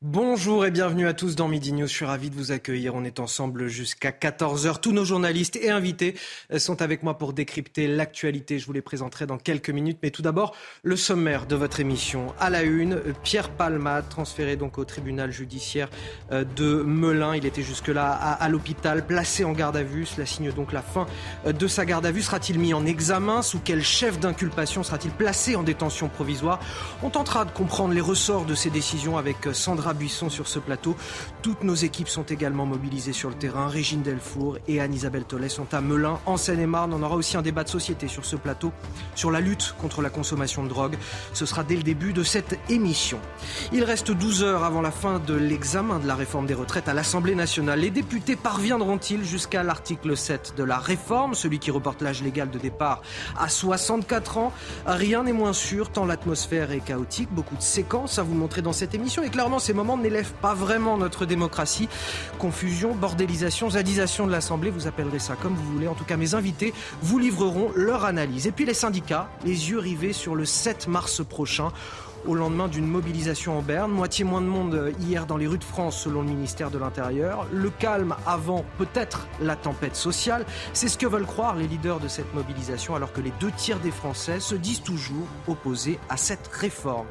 Bonjour et bienvenue à tous dans Midi News. Je suis ravi de vous accueillir. On est ensemble jusqu'à 14h. Tous nos journalistes et invités sont avec moi pour décrypter l'actualité. Je vous les présenterai dans quelques minutes. Mais tout d'abord, le sommaire de votre émission. À la une, Pierre Palma, transféré donc au tribunal judiciaire euh, de Melun. Il était jusque-là à, l'hôpital, placé en garde à vue. Cela signe donc la fin euh, de sa garde à vue. Sera-t-il mis en examen? Sous quel chef d'inculpation sera-t-il placé en détention provisoire? On tentera de comprendre les ressorts de ces décisions avec euh, Buisson sur ce plateau. Toutes nos équipes sont également mobilisées sur le terrain. Régine Delfour et Anne-Isabelle Tollet sont à Melun, en Seine-et-Marne. On aura aussi un débat de société sur ce plateau sur la lutte contre la consommation de drogue. Ce sera dès le début de cette émission. Il reste 12 heures avant la fin de l'examen de la réforme des retraites à l'Assemblée nationale. Les députés parviendront-ils jusqu'à l'article 7 de la réforme, celui qui reporte l'âge légal de départ à 64 ans Rien n'est moins sûr tant l'atmosphère est chaotique. Beaucoup de séquences à vous montrer dans cette émission et clairement ces moments n'élèvent pas vraiment notre démocratie. Confusion, bordélisation, zadisation de l'Assemblée, vous appellerez ça comme vous voulez. En tout cas, mes invités vous livreront leur analyse. Et puis les syndicats, les yeux rivés sur le 7 mars prochain au lendemain d'une mobilisation en Berne. Moitié moins de monde hier dans les rues de France selon le ministère de l'Intérieur. Le calme avant peut-être la tempête sociale. C'est ce que veulent croire les leaders de cette mobilisation alors que les deux tiers des Français se disent toujours opposés à cette réforme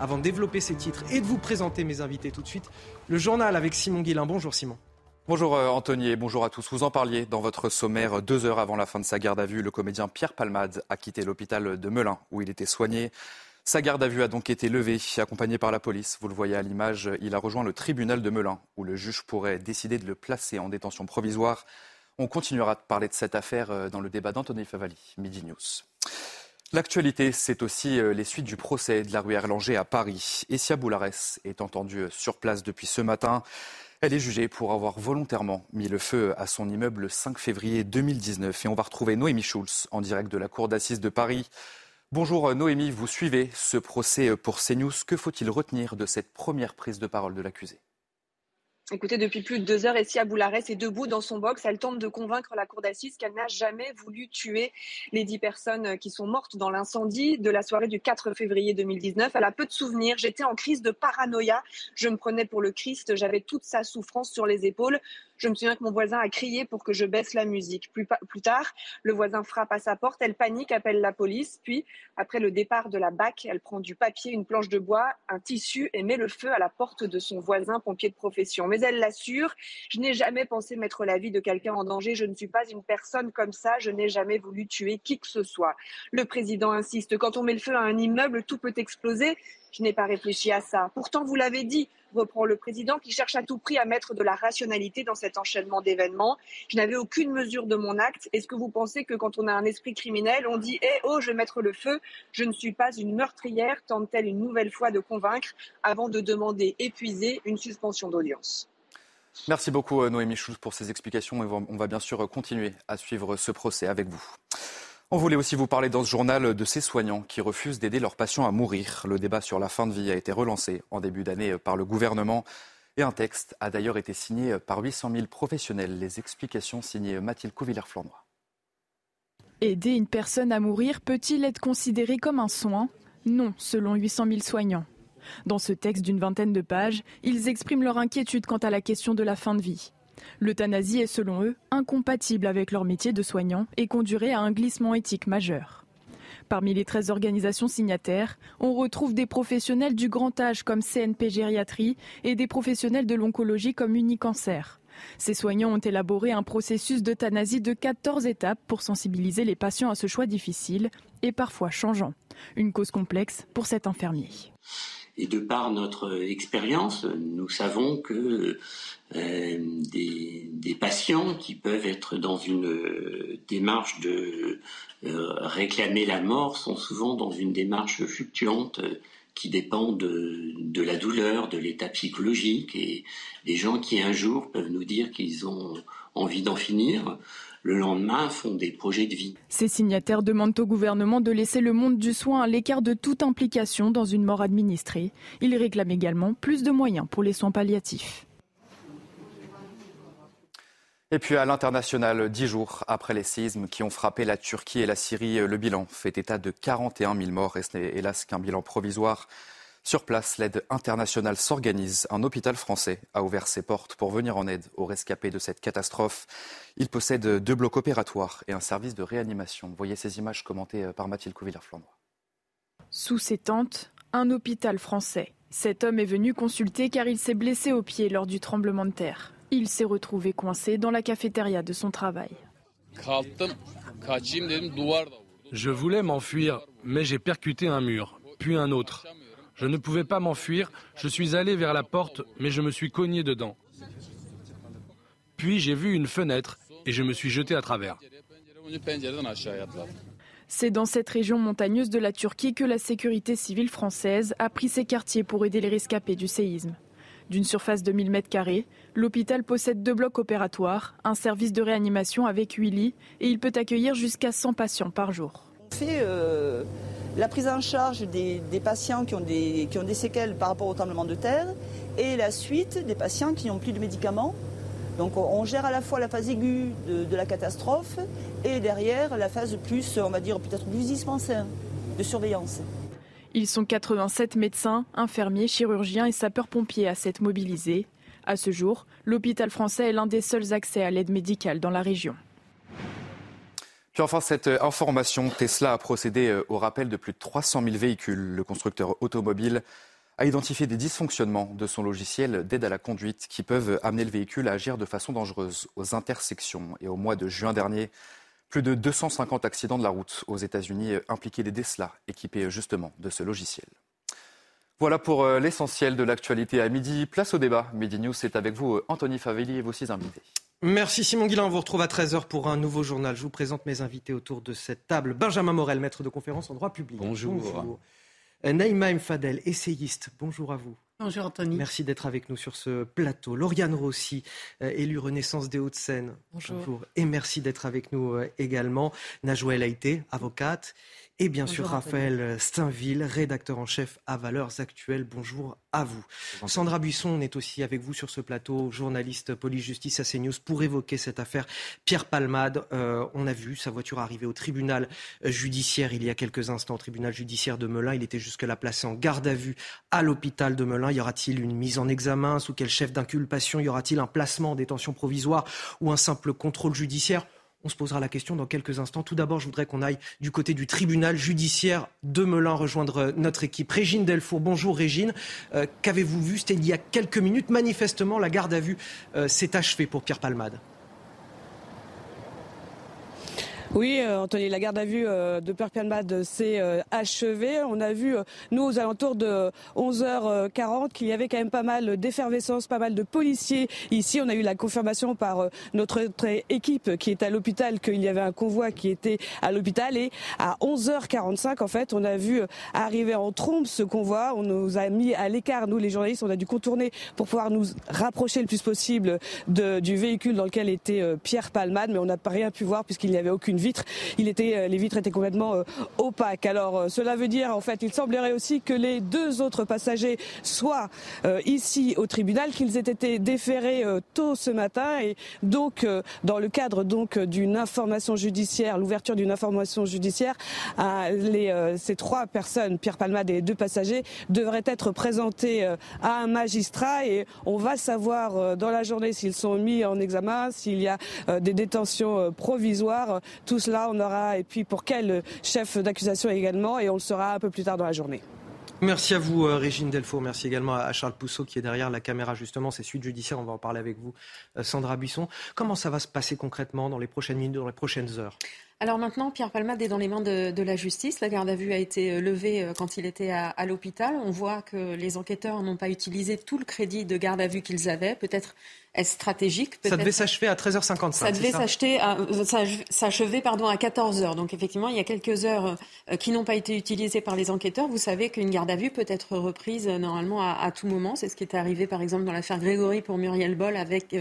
avant de développer ces titres et de vous présenter mes invités tout de suite. Le journal avec Simon Guillain. Bonjour Simon. Bonjour euh, Anthony et bonjour à tous. Vous en parliez dans votre sommaire deux heures avant la fin de sa garde à vue. Le comédien Pierre Palmade a quitté l'hôpital de Melun où il était soigné. Sa garde à vue a donc été levée, accompagné par la police. Vous le voyez à l'image, il a rejoint le tribunal de Melun où le juge pourrait décider de le placer en détention provisoire. On continuera de parler de cette affaire euh, dans le débat d'Anthony Favali, Midi News. L'actualité, c'est aussi euh, les suites du procès de la rue Erlanger à Paris. Essia Boulares est entendue euh, sur place depuis ce matin. Elle est jugée pour avoir volontairement mis le feu à son immeuble le 5 février 2019. Et on va retrouver Noémie Schulz en direct de la Cour d'assises de Paris. Bonjour euh, Noémie, vous suivez ce procès pour CNews. Que faut-il retenir de cette première prise de parole de l'accusé? Écoutez, depuis plus de deux heures, Essia Boulares est debout dans son box. Elle tente de convaincre la cour d'assises qu'elle n'a jamais voulu tuer les dix personnes qui sont mortes dans l'incendie de la soirée du 4 février 2019. Elle a peu de souvenirs. J'étais en crise de paranoïa. Je me prenais pour le Christ. J'avais toute sa souffrance sur les épaules. Je me souviens que mon voisin a crié pour que je baisse la musique. Plus, tard, le voisin frappe à sa porte, elle panique, appelle la police. Puis, après le départ de la BAC, elle prend du papier, une planche de bois, un tissu et met le feu à la porte de son voisin pompier de profession. Mais elle l'assure, je n'ai jamais pensé mettre la vie de quelqu'un en danger. Je ne suis pas une personne comme ça. Je n'ai jamais voulu tuer qui que ce soit. Le président insiste, quand on met le feu à un immeuble, tout peut exploser. Je n'ai pas réfléchi à ça. Pourtant, vous l'avez dit, reprend le président, qui cherche à tout prix à mettre de la rationalité dans cet enchaînement d'événements. Je n'avais aucune mesure de mon acte. Est-ce que vous pensez que quand on a un esprit criminel, on dit Eh oh, je vais mettre le feu, je ne suis pas une meurtrière, tente-t-elle une nouvelle fois de convaincre avant de demander épuisée une suspension d'audience? Merci beaucoup euh, Noémie Schulz pour ces explications et on va bien sûr continuer à suivre ce procès avec vous. On voulait aussi vous parler dans ce journal de ces soignants qui refusent d'aider leurs patients à mourir. Le débat sur la fin de vie a été relancé en début d'année par le gouvernement. Et un texte a d'ailleurs été signé par 800 000 professionnels. Les explications signées Mathilde Couvillère-Flandre. Aider une personne à mourir peut-il être considéré comme un soin? Non, selon 800 000 soignants. Dans ce texte d'une vingtaine de pages, ils expriment leur inquiétude quant à la question de la fin de vie. L'euthanasie est selon eux incompatible avec leur métier de soignant et conduirait à un glissement éthique majeur. Parmi les 13 organisations signataires, on retrouve des professionnels du grand âge comme CNP Gériatrie et des professionnels de l'oncologie comme Unicancer. Ces soignants ont élaboré un processus d'euthanasie de 14 étapes pour sensibiliser les patients à ce choix difficile et parfois changeant. Une cause complexe pour cet infirmier. Et de par notre expérience, nous savons que euh, des, patients qui peuvent être dans une euh, démarche de euh, réclamer la mort sont souvent dans une démarche fluctuante qui dépend de, de la douleur, de l'état psychologique. Et des gens qui un jour peuvent nous dire qu'ils ont envie d'en finir, le lendemain font des projets de vie. Ces signataires demandent au gouvernement de laisser le monde du soin à l'écart de toute implication dans une mort administrée. Ils réclament également plus de moyens pour les soins palliatifs. Et puis à l'international, dix jours après les séismes qui ont frappé la Turquie et la Syrie, le bilan fait état de 41 000 morts et ce n'est hélas qu'un bilan provisoire. Sur place, l'aide internationale s'organise. Un hôpital français a ouvert ses portes pour venir en aide aux rescapés de cette catastrophe. Il possède deux blocs opératoires et un service de réanimation. Voyez ces images commentées par Mathilde Couvillard-Flandre. Sous ses tentes, un hôpital français. Cet homme est venu consulter car il s'est blessé au pied lors du tremblement de terre. Il s'est retrouvé coincé dans la cafétéria de son travail. Je voulais m'enfuir, mais j'ai percuté un mur, puis un autre. Je ne pouvais pas m'enfuir, je suis allé vers la porte, mais je me suis cogné dedans. Puis j'ai vu une fenêtre et je me suis jeté à travers. C'est dans cette région montagneuse de la Turquie que la sécurité civile française a pris ses quartiers pour aider les rescapés du séisme. D'une surface de 1000 m2, l'hôpital possède deux blocs opératoires, un service de réanimation avec 8 lits et il peut accueillir jusqu'à 100 patients par jour. Euh, la prise en charge des, patients qui ont des, séquelles par rapport au tremblement de terre et la suite des patients qui n'ont plus de médicaments. Donc on gère à la fois la phase aiguë de, la catastrophe et derrière la phase plus, on va dire peut-être plus dispensaire de surveillance. Ils sont 87 médecins, infirmiers, chirurgiens et sapeurs-pompiers à s'être mobilisés. À ce jour, l'hôpital français est l'un des seuls accès à l'aide médicale dans la région. Puis enfin, cette euh, information, Tesla a procédé euh, au rappel de plus de 300 000 véhicules. Le constructeur automobile a identifié des dysfonctionnements de son logiciel d'aide à la conduite qui peuvent amener le véhicule à agir de façon dangereuse aux intersections. Et au mois de juin dernier, plus de 250 accidents de la route aux États-Unis euh, impliquaient des Tesla équipés justement de ce logiciel. Voilà pour l'essentiel de l'actualité à midi. Place au débat. Midi News, c'est avec vous Anthony Favelli et vos six invités. Merci Simon Guillain. On vous retrouve à 13h pour un nouveau journal. Je vous présente mes invités autour de cette table. Benjamin Morel, maître de conférence en droit public. Bonjour. Bonjour. Naïma Fadel, essayiste. Bonjour à vous. Bonjour Anthony. Merci d'être avec nous sur ce plateau. Lauriane Rossi, euh, élue Renaissance des Hauts-de-Seine. Bonjour. Et merci d'être avec nous euh, également. Najouel Haïté, avocate. Et bien sûr, Raphaël Steinville, rédacteur en chef à Valeurs Actuelles. Bonjour à vous. Sandra Buisson est aussi avec vous sur ce plateau, journaliste police-justice à CNews, pour évoquer cette affaire Pierre Palmade. Euh, on a vu sa voiture arriver au tribunal judiciaire il y a quelques instants, au tribunal judiciaire de Melun. Il était jusque-là placé en garde à vue à l'hôpital de Melun. Y aura-t-il une mise en examen? Sous quel chef d'inculpation? Y aura-t-il un placement en détention provisoire ou un simple contrôle judiciaire? On se posera la question dans quelques instants. Tout d'abord, je voudrais qu'on aille du côté du tribunal judiciaire de Melun rejoindre notre équipe. Régine Delfour, bonjour Régine. Euh, qu'avez-vous vu? C'était il y a quelques minutes. Manifestement, la garde à vue euh, s'est achevée pour Pierre Palmade. Oui, euh, Anthony, la garde à vue euh, de Perpian-Bad s'est euh, achevée. On a vu, nous, aux alentours de 11h40, qu'il y avait quand même pas mal d'effervescence, pas mal de policiers ici. On a eu la confirmation par notre, équipe qui est à l'hôpital qu'il y avait un convoi qui était à l'hôpital. Et à 11h45, en fait, on a vu arriver en trompe ce convoi. On nous a mis à l'écart, nous, les journalistes. On a dû contourner pour pouvoir nous rapprocher le plus possible de, du véhicule dans lequel était Pierre Palmade. Mais on n'a pas rien pu voir puisqu'il n'y avait aucune Il était, euh, les vitres étaient complètement euh, opaques. Alors euh, cela veut dire, en fait, il semblerait aussi que les deux autres passagers soient ici au tribunal, qu'ils aient été déférés tôt ce matin et donc dans le cadre donc d'une information judiciaire, l'ouverture d'une information judiciaire, ces trois personnes, Pierre Palmade et deux passagers, devraient être présentés à un magistrat et on va savoir dans la journée s'ils sont mis en examen, s'il y a des détentions provisoires. Cela, on aura, et puis pour quel chef d'accusation également, et on le saura un peu plus tard dans la journée. Merci à vous, euh, Régine Delfour. Merci également à Charles Pousseau qui est derrière la caméra, justement. C'est suite judiciaire. On va en parler avec vous, euh, Sandra Buisson. Comment ça va se passer concrètement dans les prochaines minutes, dans les prochaines heures? Alors maintenant, Pierre Palmade est dans les mains de, la justice. La garde à vue a été euh, levée euh, quand il était à, l'hôpital. On voit que les enquêteurs n'ont pas utilisé tout le crédit de garde à vue qu'ils avaient. Peut-être est stratégique. Ça devait s'achever à 13h55. Ça devait s'achever pardon, à 14h. Donc effectivement, il y a quelques heures euh, qui n'ont pas été utilisées par les enquêteurs. Vous savez qu'une garde à vue peut être reprise normalement à, tout moment. C'est ce qui est arrivé par exemple dans l'affaire Grégory pour Muriel Boll avec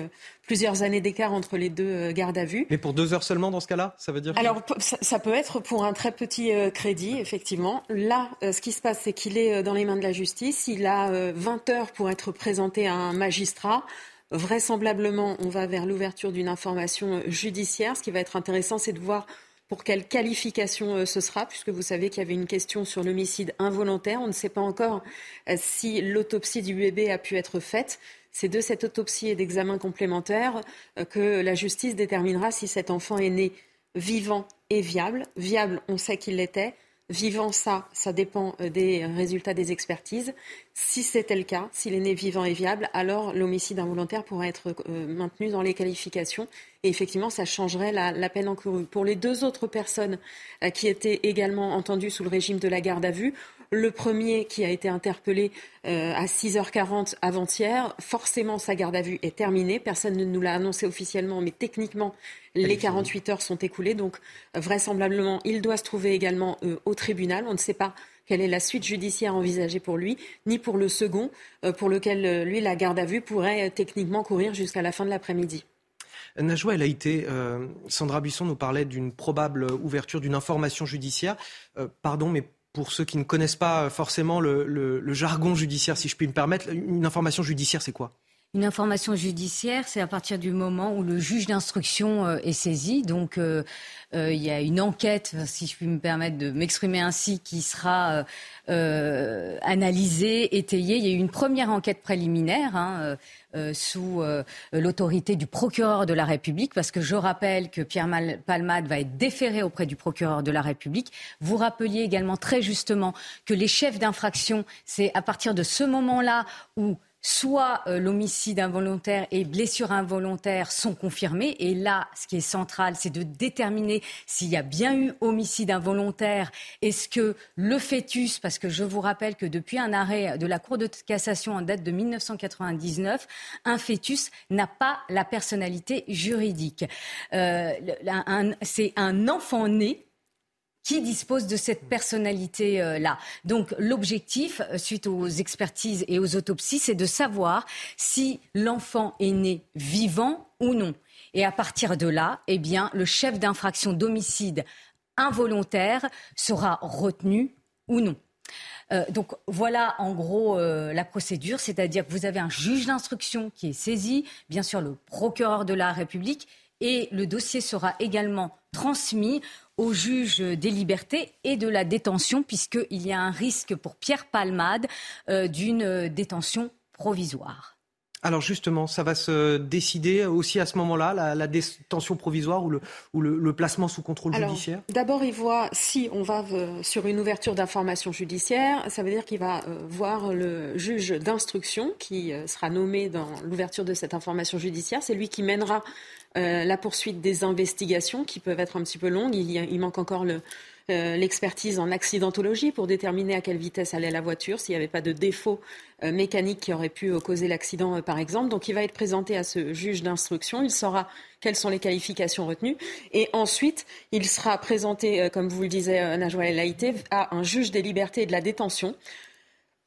plusieurs années d'écart entre les deux gardes à vue. Mais pour deux heures seulement dans ce cas-là, ça veut dire alors, ça, peut être pour un très petit euh, crédit, effectivement. Là, euh, ce qui se passe, c'est qu'il est euh, dans les mains de la justice. Il a 20 heures pour être présenté à un magistrat. Vraisemblablement, on va vers l'ouverture d'une information judiciaire. Ce qui va être intéressant, c'est de voir pour quelle qualification ce sera, puisque vous savez qu'il y avait une question sur l'homicide involontaire. On ne sait pas encore si l'autopsie du bébé a pu être faite. C'est de cette autopsie et d'examen complémentaire que la justice déterminera si cet enfant est né vivant et viable. Viable, on sait qu'il l'était. Vivant, ça, ça dépend euh, des résultats des expertises. Si c'était le cas, s'il est né vivant et viable, alors l'homicide involontaire pourrait être euh, maintenu dans les qualifications. Et effectivement, ça changerait la, peine encourue. Pour les deux autres personnes euh, qui étaient également entendues sous le régime de la garde à vue, le premier qui a été interpellé euh, à 6h40 avant-hier, forcément sa garde à vue est terminée. Personne ne nous l'a annoncé officiellement, mais techniquement, les 48 heures sont écoulées. Donc vraisemblablement, il doit se trouver également euh, au tribunal. On ne sait pas quelle est la suite judiciaire envisagée pour lui, ni pour le second, euh, pour lequel, lui, la garde à vue pourrait techniquement courir jusqu'à la fin de l'après-midi. Najwa El Haïté, Sandra Buisson nous parlait d'une probable ouverture d'une information judiciaire. pardon, mais pour ceux qui ne connaissent pas forcément le, jargon judiciaire, si je puis me permettre, une information judiciaire, c'est quoi? Une information judiciaire, c'est à partir du moment où le juge d'instruction euh, est saisi. Donc, euh, euh, il y a une enquête, si je puis me permettre de m'exprimer ainsi, qui sera analysée, étayée. Il y a eu une première enquête préliminaire. Hein, sous l'autorité du procureur de la République, parce que je rappelle que Pierre Palmade va être déféré auprès du procureur de la République. Vous rappeliez également très justement que les chefs d'infraction, c'est à partir de ce moment-là où soit euh, l'homicide involontaire et blessure involontaire sont confirmés. Et là, ce qui est central, c'est de déterminer s'il y a bien eu homicide involontaire. Est-ce que le fœtus, parce que je vous rappelle que depuis un arrêt de la Cour de cassation en date de 1999, un fœtus n'a pas la personnalité juridique. Euh, c'est un enfant né qui dispose de cette personnalité-là. Donc l'objectif, euh, suite aux expertises et aux autopsies, c'est de savoir si l'enfant est né vivant ou non. Et à partir de là, eh bien, le chef d'infraction d'homicide involontaire sera retenu ou non. Euh, donc voilà en gros euh, la procédure, c'est-à-dire que vous avez un juge d'instruction qui est saisi, bien sûr le procureur de la République, et le dossier sera également transmis au juge des libertés et de la détention, puisqu'il y a un risque pour Pierre Palmade euh, d'une détention provisoire. Alors justement, ça va se décider aussi à ce moment-là, la, détention provisoire ou le, ou le, placement sous contrôle judiciaire D'abord, il voit si on va euh, sur une ouverture d'information judiciaire, ça veut dire qu'il va euh, voir le juge d'instruction qui sera nommé dans l'ouverture de cette information judiciaire. C'est lui qui mènera euh, la poursuite des investigations qui peuvent être un petit peu longues. Il, manque encore euh, l'expertise en accidentologie pour déterminer à quelle vitesse allait la voiture, s'il n'y avait pas de défaut euh, mécanique qui aurait pu causer l'accident, par exemple. Donc, il va être présenté à ce juge d'instruction. Il saura quelles sont les qualifications retenues. Et ensuite, il sera présenté, comme vous le disiez, Najwa El Haïté, à un juge des libertés et de la détention.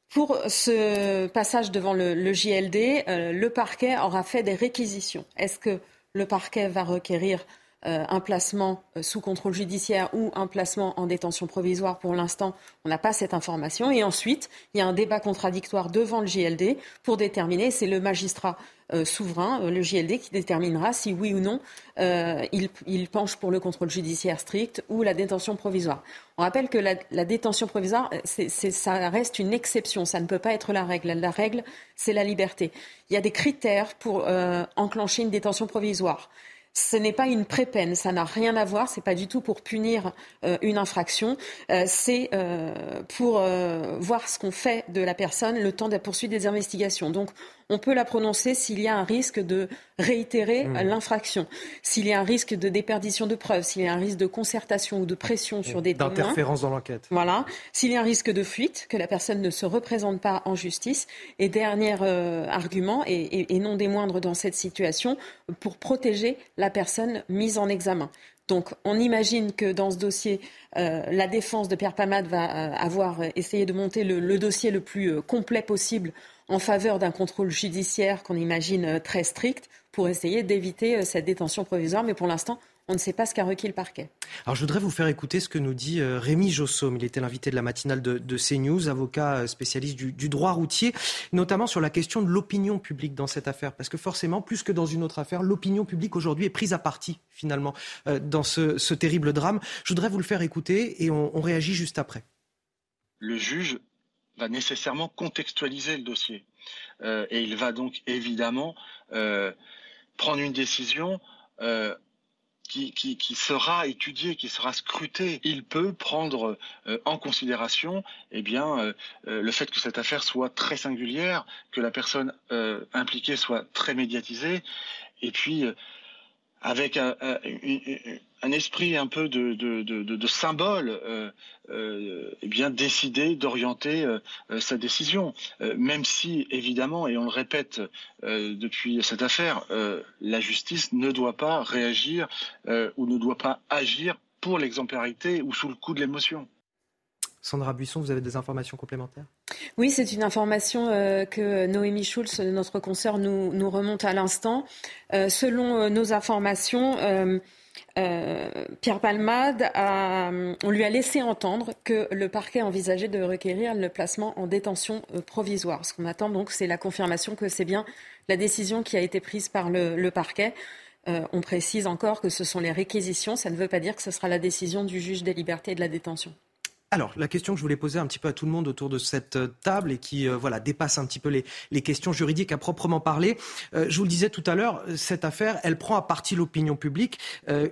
Pour ce passage devant le, le JLD, le parquet aura fait des réquisitions. Est-ce que le parquet va requérir euh, un placement euh, sous contrôle judiciaire ou un placement en détention provisoire. Pour l'instant, on n'a pas cette information. Et ensuite, il y a un débat contradictoire devant le JLD pour déterminer, c'est le magistrat euh, souverain, le JLD, qui déterminera si oui ou non il, penche pour le contrôle judiciaire strict ou la détention provisoire. On rappelle que la, détention provisoire, ça reste une exception, ça ne peut pas être la règle. La règle, c'est la liberté. Il y a des critères pour enclencher une détention provisoire ce n'est pas une pré-peine, ça n'a rien à voir, c'est pas du tout pour punir euh, une infraction, euh, c'est euh, pour voir ce qu'on fait de la personne le temps de la poursuite des investigations. Donc on peut la prononcer s'il y a un risque de réitérer mmh. l'infraction. S'il y a un risque de déperdition de preuves, s'il y a un risque de concertation ou de pression sur des témoins. D'interférence dans l'enquête. Voilà. S'il y a un risque de fuite, que la personne ne se représente pas en justice. Et dernier euh, argument, et, non des moindres dans cette situation, pour protéger la personne mise en examen. Donc on imagine que dans ce dossier, euh, la défense de Pierre Pamade va euh, avoir essayé de monter le, dossier le plus complet possible en faveur d'un contrôle judiciaire qu'on imagine très strict pour essayer d'éviter cette détention provisoire. Mais pour l'instant, on ne sait pas ce qu'a requis le parquet. Alors je voudrais vous faire écouter ce que nous dit euh, Rémi Jossaume. Il était l'invité de la matinale de, CNews, avocat euh, spécialiste du, droit routier, notamment sur la question de l'opinion publique dans cette affaire. Parce que forcément, plus que dans une autre affaire, l'opinion publique aujourd'hui est prise à partie, finalement, euh, dans ce, terrible drame. Je voudrais vous le faire écouter et on, réagit juste après. Le juge va nécessairement contextualiser le dossier. et il va donc évidemment prendre une décision qui, qui, sera étudié, qui sera scruté. Il peut prendre euh, en considération eh bien, euh, euh, le fait que cette affaire soit très singulière, que la personne impliquée soit très médiatisée, et puis avec un, esprit un peu de, de, de, de symbole, euh, euh, eh bien décider d'orienter euh, sa décision, même si évidemment, et on le répète depuis cette affaire, la justice ne doit pas réagir ou ne doit pas agir pour l'exemplarité ou sous le coup de l'émotion. Sandra Buisson, vous avez des informations complémentaires? Oui, c'est une information euh, que Noémie Schulz, notre consoeur, nous, nous remonte à l'instant. Euh, selon euh, nos informations, Pierre Palmade, on lui a laissé entendre que le parquet envisageait de requérir le placement en détention provisoire. Ce qu'on attend donc, c'est la confirmation que c'est bien la décision qui a été prise par le, le parquet. on précise encore que ce sont les réquisitions, ça ne veut pas dire que ce sera la décision du juge des libertés et de la détention. Alors, la question que je voulais poser un petit peu à tout le monde autour de cette euh, table et qui euh, voilà, dépasse un petit peu les, questions juridiques à proprement parler. Euh, je vous le disais tout à l'heure, cette affaire, elle prend à partie l'opinion publique.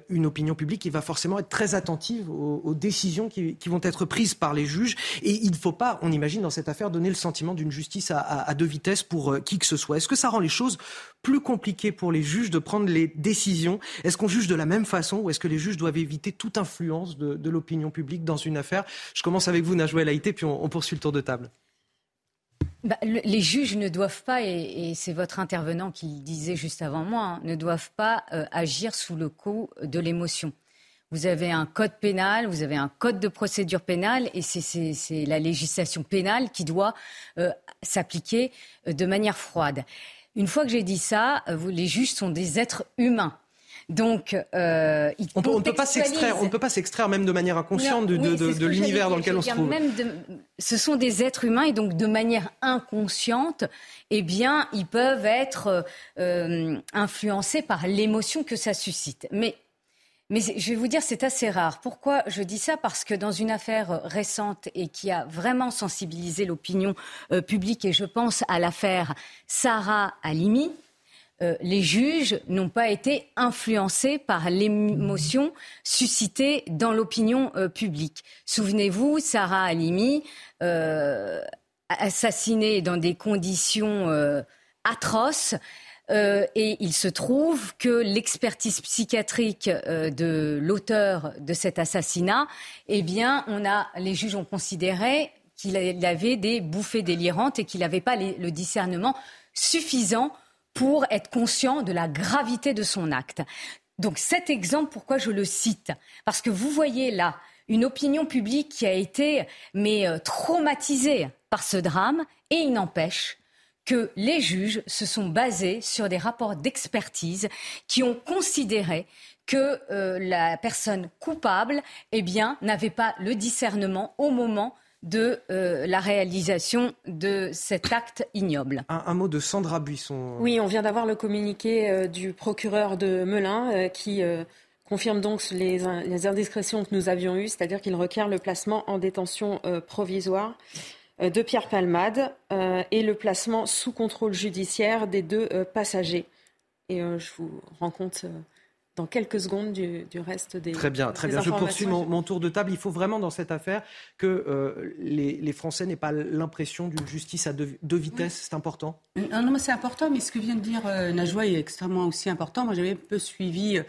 une opinion publique qui va forcément être très attentive aux, décisions qui, vont être prises par les juges. Et il ne faut pas, on imagine, dans cette affaire, donner le sentiment d'une justice à, deux vitesses pour qui que ce soit. Est-ce que ça rend les choses plus compliquées pour les juges de prendre les décisions? Est-ce qu'on juge de la même façon ou est-ce que les juges doivent éviter toute influence de l'opinion publique dans une affaire? Je commence avec vous, Najouel Haïté, puis on, poursuit le tour de table. Bah, les juges ne doivent pas, et, c'est votre intervenant qui le disait juste avant moi, hein, ne doivent pas euh, agir sous le coup de l'émotion. Vous avez un code pénal, vous avez un code de procédure pénale, et c'est la législation pénale qui doit euh, s'appliquer euh, de manière froide. Une fois que j'ai dit ça, les juges sont des êtres humains. Donc, euh, on, ne peut pas s'extraire, on ne peut pas s'extraire même de manière inconsciente de, l'univers dans lequel on se trouve. ce sont des êtres humains et donc de manière inconsciente, eh bien, ils peuvent être euh, influencés par l'émotion que ça suscite. Mais mais je vais vous dire, c'est assez rare. Pourquoi je dis ça? Parce que dans une affaire récente et qui a vraiment sensibilisé l'opinion euh, publique, et je pense à l'affaire Sarah Halimi, euh, les juges n'ont pas été influencés par l'émotion suscitée dans l'opinion euh, publique. Souvenez-vous, Sarah Halimi, euh, assassinée dans des conditions atroces. et il se trouve que l'expertise psychiatrique de l'auteur de cet assassinat, eh bien, on a, les juges ont considéré qu'il avait des bouffées délirantes et qu'il n'avait pas le discernement suffisant pour être conscient de la gravité de son acte. Donc cet exemple, pourquoi je le cite? Parce que vous voyez là une opinion publique qui a été mais euh, traumatisée par ce drame et il n'empêche que les juges se sont basés sur des rapports d'expertise qui ont considéré que euh, la personne coupable eh bien n'avait pas le discernement au moment de euh, la réalisation de cet acte ignoble. Un, mot de Sandra Buisson. Oui, on vient d'avoir le communiqué euh, du procureur de Melun euh, qui confirme donc les, les, indiscrétions que nous avions eues, c'est-à-dire qu'il requiert le placement en détention provisoire de Pierre Palmade et le placement sous contrôle judiciaire des deux passagers. Et je vous rends compte dans quelques secondes du, reste des. Très bien, très bien. Je poursuis mon, tour de table. Il faut vraiment dans cette affaire que euh, les, Français n'aient pas l'impression d'une justice à deux, vitesses. C'est important? Non, non, c'est important, mais ce que vient de dire euh, Najwa est extrêmement aussi important. Moi, j'avais un peu suivi. Euh,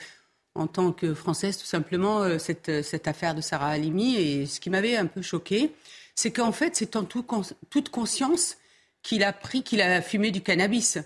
en tant que Française, tout simplement, cette, cette affaire de Sarah Halimi. Et ce qui m'avait un peu choqué, c'est qu'en fait, c'est en toute conscience qu'il a pris, qu'il a fumé du cannabis.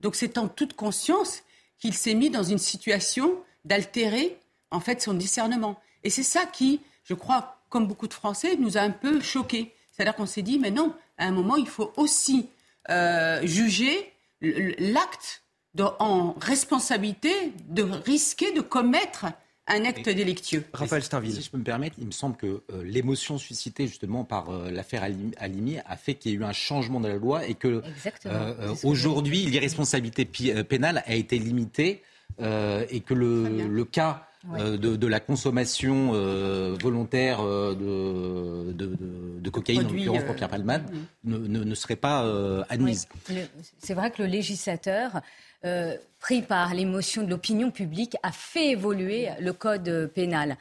Donc c'est en toute conscience qu'il s'est mis dans une situation d'altérer en fait son discernement. Et c'est ça qui, je crois, comme beaucoup de Français, nous a un peu choqués. C'est-à-dire qu'on s'est dit, mais non, à un moment, il faut aussi euh, juger l'acte en responsabilité de risquer de commettre un acte délictueux. Raphaël Steinville. Si je peux me permettre, il me semble que euh, l'émotion suscitée justement par euh, l'affaire Alimi a fait qu'il y ait eu un changement de la loi et que aujourd'hui l'irresponsabilité pénale a été limitée et que le, cas de, la consommation volontaire de, de, cocaïne, en l'occurrence pour Pierre Palmade, ne, serait pas admise. C'est vrai que le législateur euh, pris par l'émotion de l'opinion publique, a fait évoluer le code pénal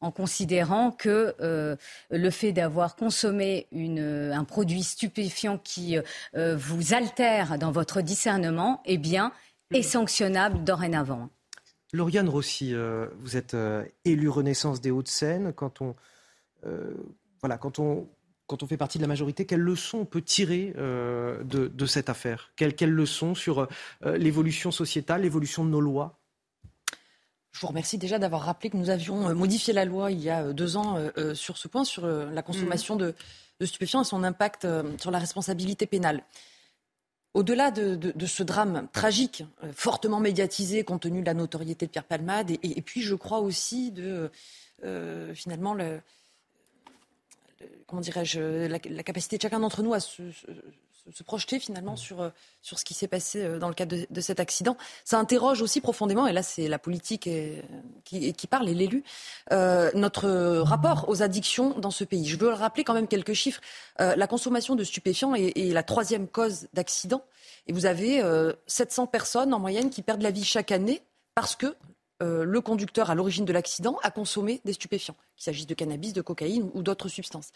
en considérant que euh, le fait d'avoir consommé un produit stupéfiant qui euh, vous altère dans votre discernement, eh bien, est sanctionnable dorénavant. Lauriane Rossi, vous êtes élue Renaissance des Hauts-de-Seine. Quand on, voilà, quand on quand on fait partie de la majorité, quelles leçons on peut tirer euh, de, cette affaire? Quelles, quelles, leçons sur euh, l'évolution sociétale, l'évolution de nos lois? Je vous remercie déjà d'avoir rappelé que nous avions euh, modifié la loi il y a deux ans sur ce point, sur la consommation mmh. de, stupéfiants et son impact sur la responsabilité pénale. Au-delà de, ce drame tragique, fortement médiatisé compte tenu de la notoriété de Pierre Palmade, et, puis je crois aussi de finalement le, comment dirais-je, la, capacité de chacun d'entre nous à se, projeter finalement sur, euh, sur ce qui s'est passé euh, dans le cadre de, cet accident. Ça interroge aussi profondément, et là c'est la politique qui, qui, parle et l'élu, euh, notre rapport aux addictions dans ce pays. Je veux rappeler quand même quelques chiffres. la consommation de stupéfiants est, est la troisième cause d'accident. Et vous avez 700 personnes en moyenne qui perdent la vie chaque année parce que euh, le conducteur à l'origine de l'accident a consommé des stupéfiants, qu'il s'agisse de cannabis, de cocaïne ou d'autres substances.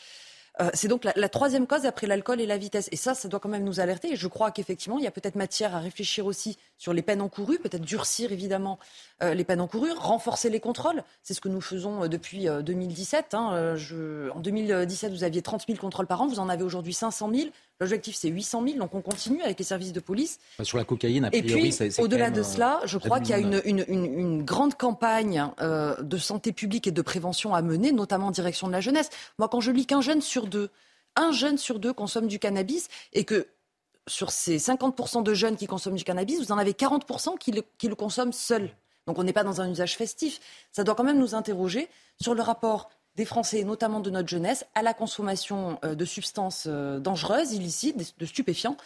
Euh, c'est donc la, troisième cause après l'alcool et la vitesse. Et ça, ça doit quand même nous alerter. Et je crois qu'effectivement, il y a peut-être matière à réfléchir aussi sur les peines encourues, peut-être durcir évidemment euh, les peines encourues, renforcer les contrôles. C'est ce que nous faisons depuis 2017. Hein. en 2017, vous aviez 30 000 contrôles par an, vous en avez aujourd'hui 500 000. L'objectif, c'est 800 000, donc on continue avec les services de police. Sur la cocaïne, a priori, Et puis, au-delà de cela, je crois qu'il y a une, grande campagne euh, de santé publique et de prévention à mener, notamment en direction de la jeunesse. Moi, quand je lis qu'un jeune sur deux, un jeune sur deux consomme du cannabis et que sur ces 50% de jeunes qui consomment du cannabis, vous en avez 40% qui le, qui le consomment seuls. Donc on n'est pas dans un usage festif. Ça doit quand même nous interroger sur le rapport des Français, notamment de notre jeunesse, à la consommation euh, de substances euh, dangereuses, illicites, de stupéfiants,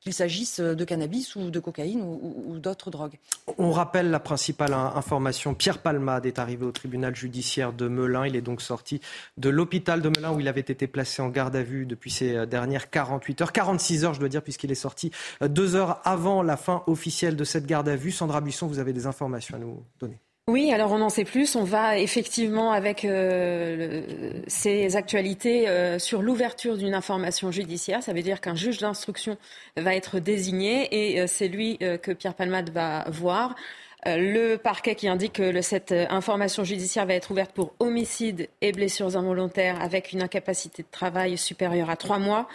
qu'il s'agisse euh, de cannabis ou de cocaïne ou, d'autres drogues. On rappelle la principale information. Pierre Palmade est arrivé au tribunal judiciaire de Melun. Il est donc sorti de l'hôpital de Melun où il avait été placé en garde à vue depuis ces dernières 48 heures, 46 heures je dois dire, puisqu'il est sorti deux heures avant la fin officielle de cette garde à vue. Sandra Buisson, vous avez des informations à nous donner. Oui, alors on en sait plus. On va effectivement avec euh, ces actualités euh, sur l'ouverture d'une information judiciaire. Ça veut dire qu'un juge d'instruction va être désigné et euh, c'est lui que Pierre Palmade va voir. Le parquet qui indique que cette information judiciaire va être ouverte pour homicide et blessures involontaires avec une incapacité de travail supérieure à trois mois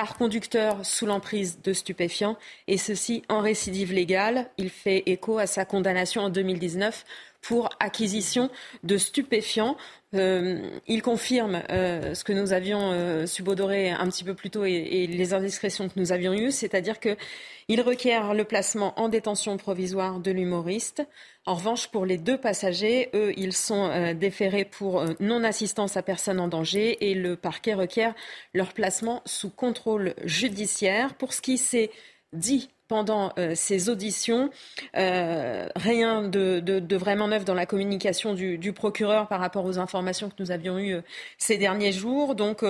par conducteur sous l'emprise de stupéfiants, et ceci en récidive légale. Il fait écho à sa condamnation en 2019 pour acquisition de stupéfiants. Euh, il confirme euh, ce que nous avions euh, subodoré un petit peu plus tôt et, les indiscrétions que nous avions eues, c'est-à-dire qu'il requiert le placement en détention provisoire de l'humoriste. En revanche, pour les deux passagers, eux, ils sont déférés pour non-assistance à personne en danger et le parquet requiert leur placement sous contrôle judiciaire. Pour ce qui s'est dit pendant euh, ces auditions. Euh, rien de, vraiment neuf dans la communication du, procureur par rapport aux informations que nous avions eues euh, ces derniers jours. Donc,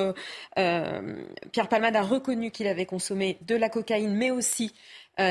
Pierre Palmade a reconnu qu'il avait consommé de la cocaïne, mais aussi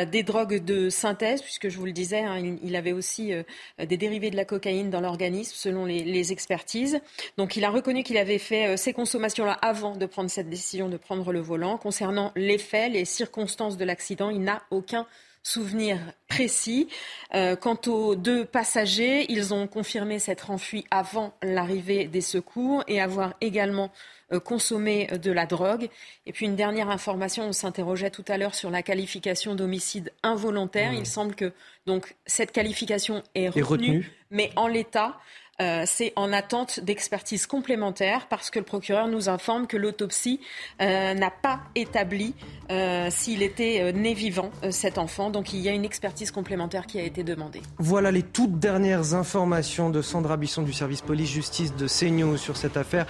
des drogues de synthèse, puisque je vous le disais, hein, il, avait aussi des dérivés de la cocaïne dans l'organisme, selon les, expertises. Donc il a reconnu qu'il avait fait ces consommations-là avant de prendre cette décision de prendre le volant. Concernant les faits, les circonstances de l'accident, il n'a aucun souvenir précis. Euh, quant aux deux passagers, ils ont confirmé s'être enfuis avant l'arrivée des secours et avoir également euh, consommé de la drogue. Et puis une dernière information, on s'interrogeait tout à l'heure sur la qualification d'homicide involontaire. Il semble que donc cette qualification est retenue. mais en l'état, euh, c'est en attente d'expertise complémentaire parce que le procureur nous informe que l'autopsie euh, n'a pas établi euh, s'il était né vivant, cet enfant. Donc il y a une expertise complémentaire qui a été demandée. Voilà les toutes dernières informations de Sandra Bisson du service police-justice de CNews sur cette affaire.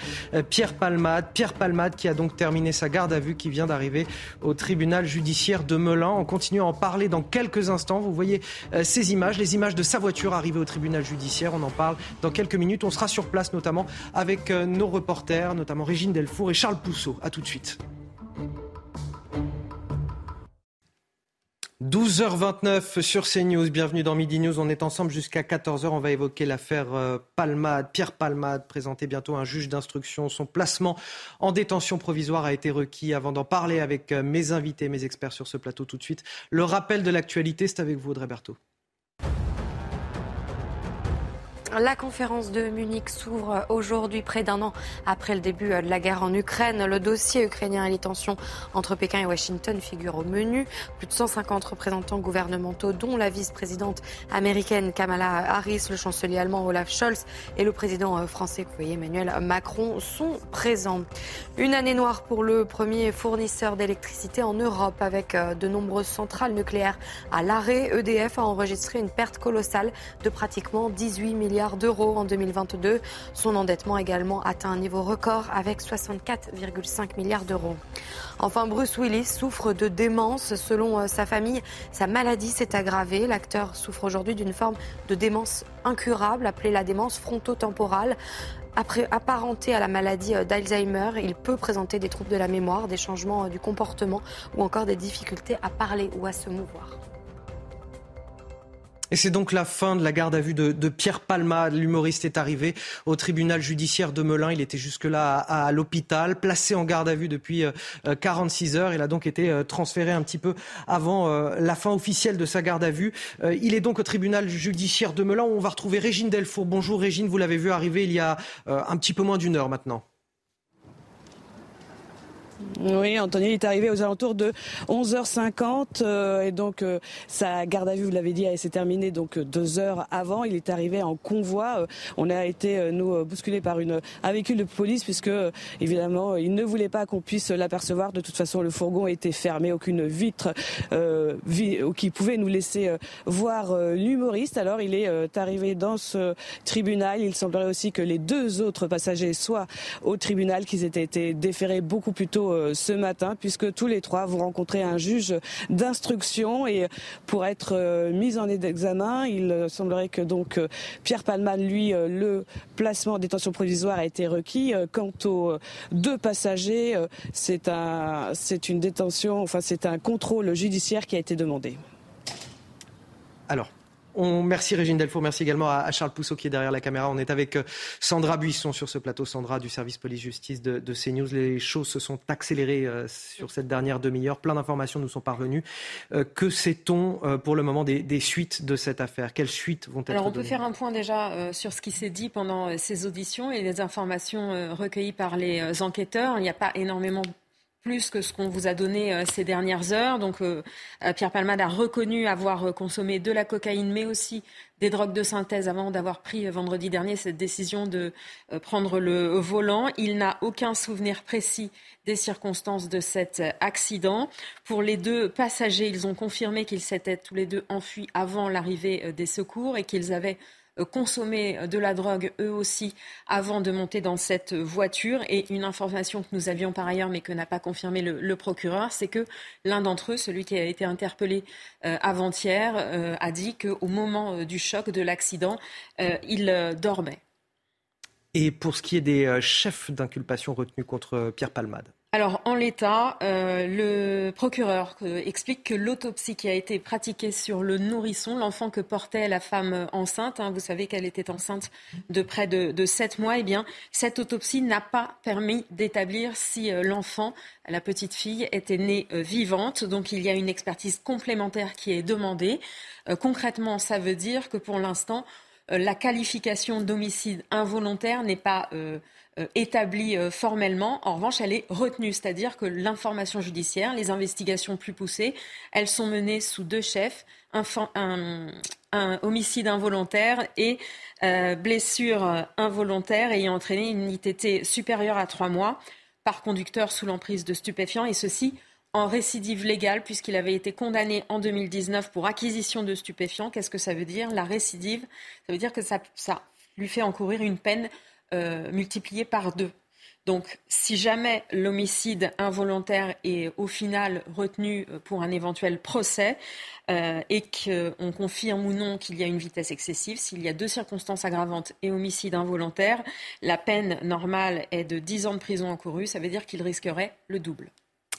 Pierre Palmade, Pierre Palmade qui a donc terminé sa garde à vue, qui vient d'arriver au tribunal judiciaire de Melun. On continue à en parler dans quelques instants. Vous voyez ces images, les images de sa voiture arrivée au tribunal judiciaire. On en parle dans quelques minutes. On sera sur place notamment avec euh, nos reporters, notamment Régine Delfour et Charles Pousseau. A tout de suite. 12h29 sur CNews, bienvenue dans Midi News. On est ensemble jusqu'à 14h. On va évoquer l'affaire euh, Palmade, Pierre Palmade, présenté bientôt un juge d'instruction. Son placement en détention provisoire a été requis. Avant d'en parler avec euh, mes invités, mes experts sur ce plateau tout de suite, le rappel de l'actualité, c'est avec vous Audrey Berthaud. La conférence de Munich s'ouvre aujourd'hui, près d'un an après le début de la guerre en Ukraine. Le dossier ukrainien et les tensions entre Pékin et Washington figurent au menu. Plus de 150 représentants gouvernementaux, dont la vice-présidente américaine Kamala Harris, le chancelier allemand Olaf Scholz et le président français Emmanuel Macron sont présents. Une année noire pour le premier fournisseur d'électricité en Europe avec euh, de nombreuses centrales nucléaires à l'arrêt. EDF a enregistré une perte colossale de pratiquement 18 milliards d'euros en 2022. Son endettement également atteint un niveau record avec 64,5 milliards d'euros. Enfin, Bruce Willis souffre de démence. Selon euh, sa famille, sa maladie s'est aggravée. L'acteur souffre aujourd'hui d'une forme de démence incurable, appelée la démence frontotemporale. Après, apparenté à la maladie euh, d'Alzheimer, il peut présenter des troubles de la mémoire, des changements euh, du comportement ou encore des difficultés à parler ou à se mouvoir. Et c'est donc la fin de la garde à vue de, Pierre Palma. L'humoriste est arrivé au tribunal judiciaire de Melun. Il était jusque-là à, l'hôpital, placé en garde à vue depuis 46 euh, heures. Il a donc été euh, transféré un petit peu avant euh, la fin officielle de sa garde à vue. Il est donc au tribunal judiciaire de Melun où on va retrouver Régine Delfour. Bonjour Régine, vous l'avez vu arriver il y a un petit peu moins d'une heure maintenant. Oui, Anthony est arrivé aux alentours de 11h50 euh, et donc euh, sa garde à vue, vous l'avez dit, s'est terminée donc deux heures avant. Il est arrivé en convoi. Euh, on a été nous bousculé par une un véhicule de police puisque évidemment il ne voulait pas qu'on puisse l'apercevoir. De toute façon, le fourgon était fermé, aucune vitre qui pouvait nous laisser voir l'humoriste. Alors il est arrivé dans ce tribunal. Il semblerait aussi que les deux autres passagers soient au tribunal, qu'ils aient été déférés beaucoup plus tôt euh, ce matin, puisque tous les trois vont rencontrer un juge d'instruction et pour être euh, mis en examen, il semblerait que donc euh, Pierre Palman, lui, le placement en détention provisoire a été requis. Quant aux deux passagers, c'est c'est une détention, enfin c'est un contrôle judiciaire qui a été demandé. Alors, on, merci Régine Delfour, merci également à, Charles Pousseau qui est derrière la caméra. On est avec euh, Sandra Buisson sur ce plateau, Sandra du service police-justice de, CNews. Les choses se sont accélérées euh, sur cette dernière demi-heure. Plein d'informations nous sont parvenues. Euh, que sait-on pour le moment des, suites de cette affaire? Quelles suites vont être Alors on peut faire un point déjà sur ce qui s'est dit pendant ces auditions et les informations recueillies par les enquêteurs. Il n'y a pas énormément plus que ce qu'on vous a donné euh, ces dernières heures. Donc, euh, euh, Pierre Palmade a reconnu avoir consommé de la cocaïne, mais aussi des drogues de synthèse avant d'avoir pris vendredi dernier cette décision de prendre le volant. Il n'a aucun souvenir précis des circonstances de cet accident. Pour les deux passagers, ils ont confirmé qu'ils s'étaient tous les deux enfuis avant l'arrivée des secours et qu'ils avaient consommer de la drogue eux aussi avant de monter dans cette voiture. Et une information que nous avions par ailleurs, mais que n'a pas confirmé le, procureur, c'est que l'un d'entre eux, celui qui a été interpellé euh, avant-hier, euh, a dit qu'au moment du choc, de l'accident, il dormait. Et pour ce qui est des chefs d'inculpation retenus contre Pierre Palmade alors, en l'état, euh, le procureur euh, explique que l'autopsie qui a été pratiquée sur le nourrisson, l'enfant que portait la femme enceinte, hein, vous savez qu'elle était enceinte de près de, de 7 mois, eh bien, cette autopsie n'a pas permis d'établir si euh, l'enfant, la petite fille, était née vivante. Donc, il y a une expertise complémentaire qui est demandée. concrètement, ça veut dire que pour l'instant, la qualification d'homicide involontaire n'est pas euh, établie euh, formellement. En revanche, elle est retenue, c'est-à-dire que l'information judiciaire, les investigations plus poussées, elles sont menées sous deux chefs, un, homicide involontaire et euh, blessure involontaire ayant entraîné une ITT supérieure à trois mois par conducteur sous l'emprise de stupéfiants, et ceci en récidive légale, puisqu'il avait été condamné en 2019 pour acquisition de stupéfiants. Qu'est-ce que ça veut dire La récidive, ça veut dire que ça lui fait encourir une peine euh, multiplié par deux. Donc, si jamais l'homicide involontaire est au final retenu euh, pour un éventuel procès euh, et qu'on confirme ou non qu'il y a une vitesse excessive, s'il y a deux circonstances aggravantes et homicide involontaire, la peine normale est de 10 ans de prison encourue. Ça veut dire qu'il risquerait le double.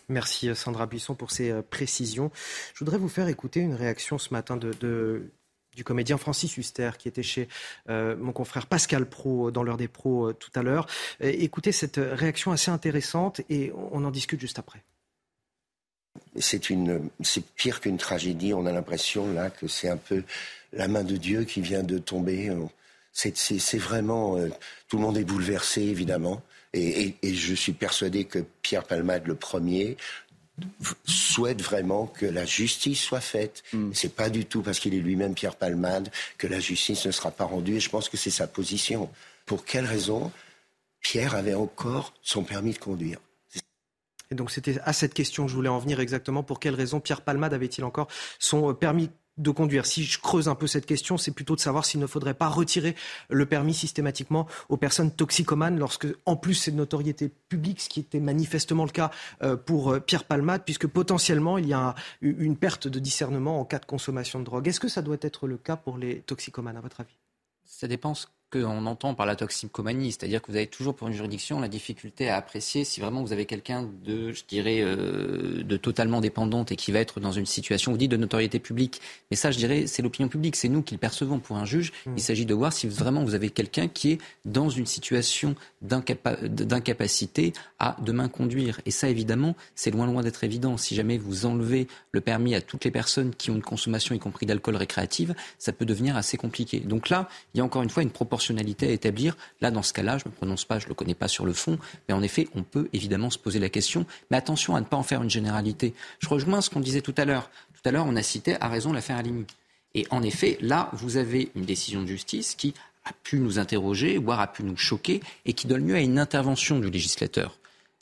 Merci Sandra Buisson pour ces précisions. Je voudrais vous faire écouter une réaction ce matin de du comédien Francis Huster, qui était chez euh, mon confrère Pascal Pro dans l'heure des pros euh, tout à l'heure. Écoutez cette réaction assez intéressante et on en discute juste après. C'est une, c'est pire qu'une tragédie. On a l'impression là que c'est un peu la main de Dieu qui vient de tomber. C'est, vraiment euh, tout le monde est bouleversé évidemment. Et, je suis persuadé que Pierre Palmade, le premier, souhaite vraiment que la justice soit faite. Mm. C'est pas du tout parce qu'il est lui-même Pierre Palmade que la justice ne sera pas rendue. Et je pense que c'est sa position. Pour quelle raison Pierre avait encore son permis de conduire et donc c'était à cette question que je voulais en venir exactement. Pour quelle raison Pierre Palmade avait-il encore son permis de conduire. Si je creuse un peu cette question, c'est plutôt de savoir s'il ne faudrait pas retirer le permis systématiquement aux personnes toxicomanes lorsque, en plus, c'est de notoriété publique, ce qui était manifestement le cas euh, pour euh, Pierre Palmade, puisque potentiellement il y a une perte de discernement en cas de consommation de drogue. Est-ce que ça doit être le cas pour les toxicomanes, à votre avis? Ça dépend qu'on entend par la toxicomanie, c'est-à-dire que vous avez toujours pour une juridiction la difficulté à apprécier si vraiment vous avez quelqu'un de, je dirais, euh, de totalement dépendante et qui va être dans une situation, vous dites, de notoriété publique. Mais ça, je dirais, c'est l'opinion publique, c'est nous qui le percevons pour un juge. Mmh. Il s'agit de voir si vraiment vous avez quelqu'un qui est dans une situation d'incapacité à demain conduire. Et ça, évidemment, c'est loin loin d'être évident. Si jamais vous enlevez le permis à toutes les personnes qui ont une consommation, y compris d'alcool récréative, ça peut devenir assez compliqué. Donc là, il y a encore une fois une proportion à établir. Là, dans ce cas-là, je ne me prononce pas, je ne le connais pas sur le fond, mais en effet, on peut évidemment se poser la question. Mais attention à ne pas en faire une généralité. Je rejoins ce qu'on disait tout à l'heure. Tout à l'heure, on a cité à raison l'affaire Alimi. Et en effet, là, vous avez une décision de justice qui a pu nous interroger, voire a pu nous choquer, et qui donne lieu à une intervention du législateur.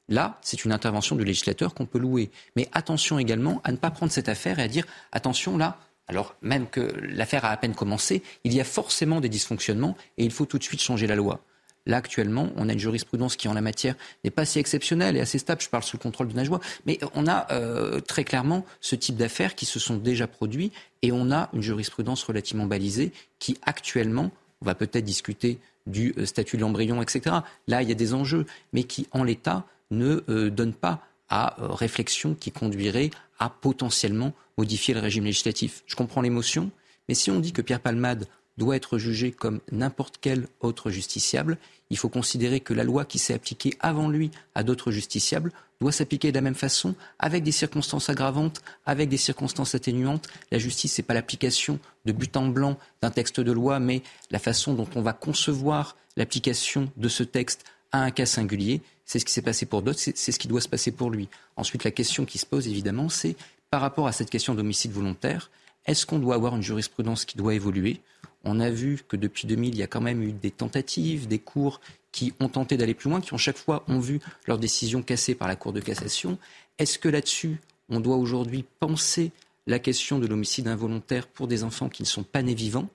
Là, c'est une intervention du législateur qu'on peut louer. Mais attention également à ne pas prendre cette affaire et à dire attention, là, alors même que l'affaire a à peine commencé, il y a forcément des dysfonctionnements et il faut tout de suite changer la loi. Là, actuellement, on a une jurisprudence qui, en la matière, n'est pas si exceptionnelle et assez stable. Je parle sous le contrôle de Najwa. Mais on a euh, très clairement ce type d'affaires qui se sont déjà produits et on a une jurisprudence relativement balisée qui, actuellement, on va peut-être discuter du euh, statut de l'embryon, etc. Là, il y a des enjeux, mais qui, en l'état, ne euh, donne pas à réflexion qui conduirait à potentiellement modifier le régime législatif. Je comprends l'émotion, mais si on dit que Pierre Palmade doit être jugé comme n'importe quel autre justiciable, il faut considérer que la loi qui s'est appliquée avant lui à d'autres justiciables doit s'appliquer de la même façon, avec des circonstances aggravantes, avec des circonstances atténuantes. La justice, n'est pas l'application de but en blanc d'un texte de loi, mais la façon dont on va concevoir l'application de ce texte à un cas singulier. C'est ce qui s'est passé pour d'autres, c'est ce qui doit se passer pour lui. Ensuite, la question qui se pose, évidemment, c'est par rapport à cette question d'homicide volontaire, est-ce qu'on doit avoir une jurisprudence qui doit évoluer? On a vu que depuis 2000, il y a quand même eu des tentatives, des cours qui ont tenté d'aller plus loin, qui ont chaque fois ont vu leur décision cassée par la Cour de cassation. Est-ce que là-dessus, on doit aujourd'hui penser la question de l'homicide involontaire pour des enfants qui ne sont pas nés vivants?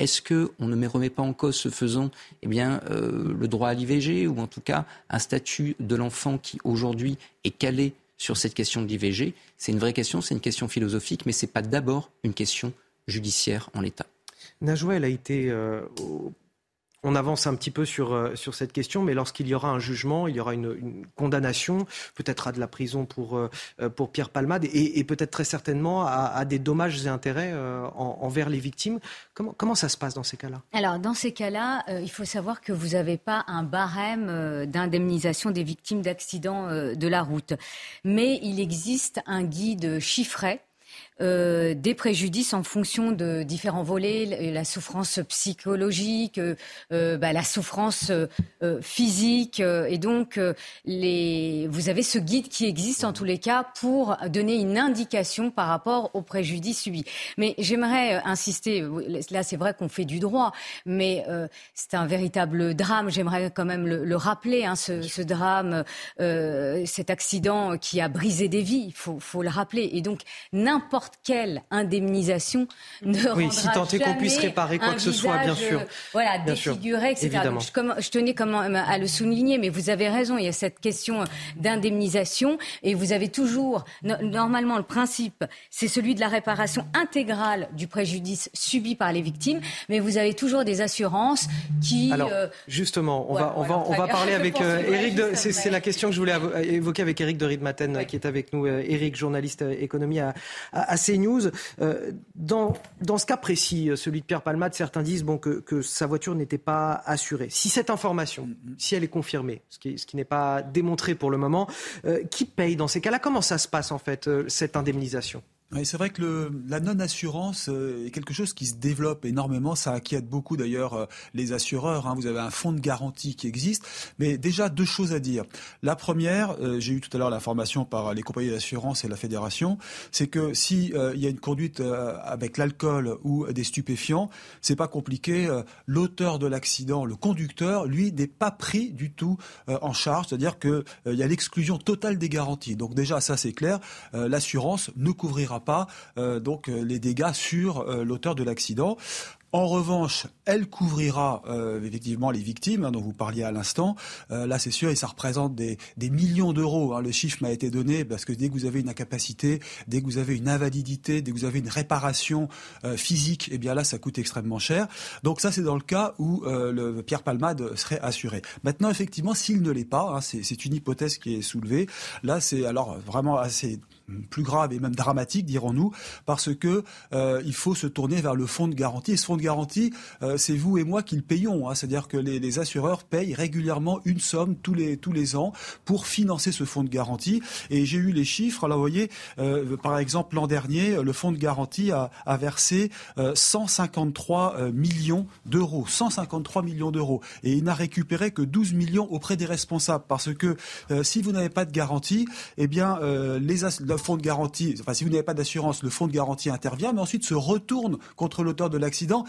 Est-ce qu'on ne remet pas en cause, ce faisant, eh bien, euh, le droit à l'IVG ou en tout cas un statut de l'enfant qui aujourd'hui est calé sur cette question de l'IVG. C'est une vraie question, c'est une question philosophique, mais ce n'est pas d'abord une question judiciaire en l'état. Najwa, elle a été on avance un petit peu sur, euh, sur cette question, mais lorsqu'il y aura un jugement, il y aura une, condamnation, peut-être à de la prison pour, euh, pour Pierre Palmade et, peut-être très certainement à, des dommages et intérêts euh, envers les victimes. Comment, comment ça se passe dans ces cas-là? Alors, dans ces cas-là, il faut savoir que vous n'avez pas un barème d'indemnisation des victimes d'accidents de la route. Mais il existe un guide chiffré euh, des préjudices en fonction de différents volets, la souffrance psychologique, euh, euh, bah, la souffrance physique. et donc, les... vous avez ce guide qui existe en tous les cas pour donner une indication par rapport aux préjudices subis. Mais j'aimerais insister, là c'est vrai qu'on fait du droit, mais c'est un véritable drame, j'aimerais quand même le, rappeler, hein, ce, ce, drame, cet accident qui a brisé des vies, il faut, faut, le rappeler. Et donc, n'importe quelle indemnisation ne oui, si tant est qu'on puisse réparer quoi que ce soit, bien sûr. Euh, voilà, défigurer, etc. je, tenais comment à le souligner, mais vous avez raison, il y a cette question d'indemnisation et vous avez toujours, normalement, le principe, c'est celui de la réparation intégrale du préjudice subi par les victimes, mais vous avez toujours des assurances qui... Alors, euh, justement, on, va, on, va, on va parler avec Eric, euh, c'est la question que je voulais évoquer avec Eric de Ridmaten, qui est avec nous. Eric, journaliste économie à, à, CNews. Euh, dans, dans ce cas précis, euh, celui de Pierre Palmade, certains disent bon, que, que sa voiture n'était pas assurée. Si cette information, mm-hmm. si elle est confirmée, ce qui, ce qui n'est pas démontré pour le moment, euh, qui paye dans ces cas-là? Comment ça se passe en fait, cette indemnisation? C'est vrai que le, la non-assurance euh, est quelque chose qui se développe énormément. Ça inquiète beaucoup d'ailleurs euh, les assureurs. Hein. Vous avez un fonds de garantie qui existe. Mais déjà, deux choses à dire. La première, euh, j'ai eu tout à l'heure l'information par les compagnies d'assurance et la fédération, c'est que si il y a une conduite avec l'alcool ou des stupéfiants, c'est pas compliqué. L'auteur de l'accident, le conducteur, lui, n'est pas pris du tout en charge. C'est-à-dire qu'il y a l'exclusion totale des garanties. Donc déjà, ça c'est clair. L'assurance ne couvrira pas euh, donc euh, les dégâts sur euh, l'auteur de l'accident. En revanche, elle couvrira effectivement les victimes hein, dont vous parliez à l'instant. là, c'est sûr, et ça représente des, millions d'euros. Hein. Le chiffre m'a été donné parce que dès que vous avez une incapacité, dès que vous avez une invalidité, dès que vous avez une réparation physique, eh bien là, ça coûte extrêmement cher. Donc ça, c'est dans le cas où le Pierre Palmade serait assuré. Maintenant, effectivement, s'il ne l'est pas, hein, c'est une hypothèse qui est soulevée. Là, c'est alors vraiment assez plus grave et même dramatique, dirons-nous, parce que euh, il faut se tourner vers le fonds de garantie. Garantie, euh, c'est vous et moi qui le payons. Hein. C'est-à-dire que les, assureurs payent régulièrement une somme tous les tous les ans pour financer ce fonds de garantie. Et j'ai eu les chiffres. Alors, vous voyez, euh, par exemple, l'an dernier, le fonds de garantie a, versé 153 millions d'euros. 153 millions d'euros. Et il n'a récupéré que 12 millions auprès des responsables. Parce que si vous n'avez pas de garantie, eh bien, les, fonds de garantie, enfin si vous n'avez pas d'assurance, le fonds de garantie intervient, mais ensuite se retourne contre l'auteur de l'accident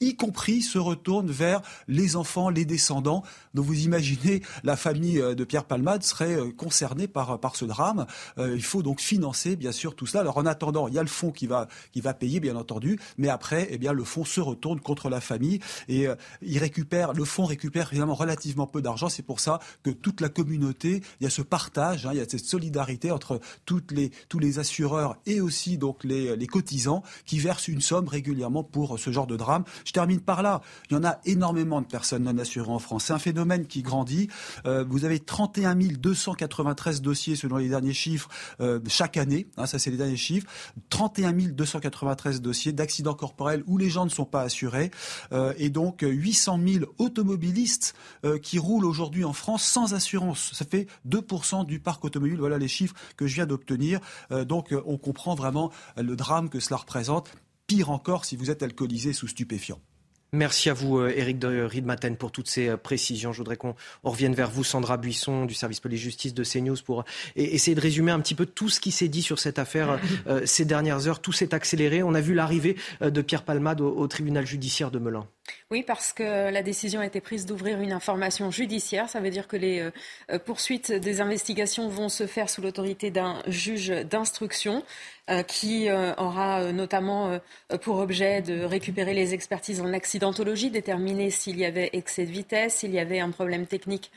y compris se retourne vers les enfants, les descendants. Donc vous imaginez, la famille euh, de Pierre Palmade serait euh, concernée par, par ce drame. Euh, il faut donc financer, bien sûr, tout cela. Alors en attendant, il y a le fonds qui va, qui va payer, bien entendu, mais après, eh bien, le fonds se retourne contre la famille et il récupère, le fonds récupère évidemment relativement peu d'argent. C'est pour ça que toute la communauté, il y a ce partage, hein, il y a cette solidarité entre toutes les, tous les assureurs et aussi donc les, les cotisants qui versent une somme régulièrement pour ce genre de drame. Je termine par là. Il y en a énormément de personnes non assurées en France. C'est un phénomène qui grandit. Euh, vous avez 31 293 dossiers selon les derniers chiffres euh, chaque année. Hein, ça, c'est les derniers chiffres. 31 293 dossiers d'accidents corporels où les gens ne sont pas assurés. Euh, et donc 800 000 automobilistes qui roulent aujourd'hui en France sans assurance. Ça fait 2% du parc automobile. Voilà les chiffres que je viens d'obtenir. donc on comprend vraiment le drame que cela représente. Pire encore si vous êtes alcoolisé sous stupéfiant. Merci à vous, euh, de Riedmaten, pour toutes ces euh, précisions. Je voudrais qu'on revienne vers vous, Sandra Buisson, du service police-justice de CNews, pour essayer de résumer un petit peu tout ce qui s'est dit sur cette affaire euh, ces dernières heures. Tout s'est accéléré. On a vu l'arrivée de Pierre Palmade au, tribunal judiciaire de Melun. Oui, parce que la décision a été prise d'ouvrir une information judiciaire. Ça veut dire que les poursuites des investigations vont se faire sous l'autorité d'un juge d'instruction. Euh, qui euh, aura euh, notamment pour objet de récupérer les expertises en accidentologie, déterminer s'il y avait excès de vitesse, s'il y avait un problème technique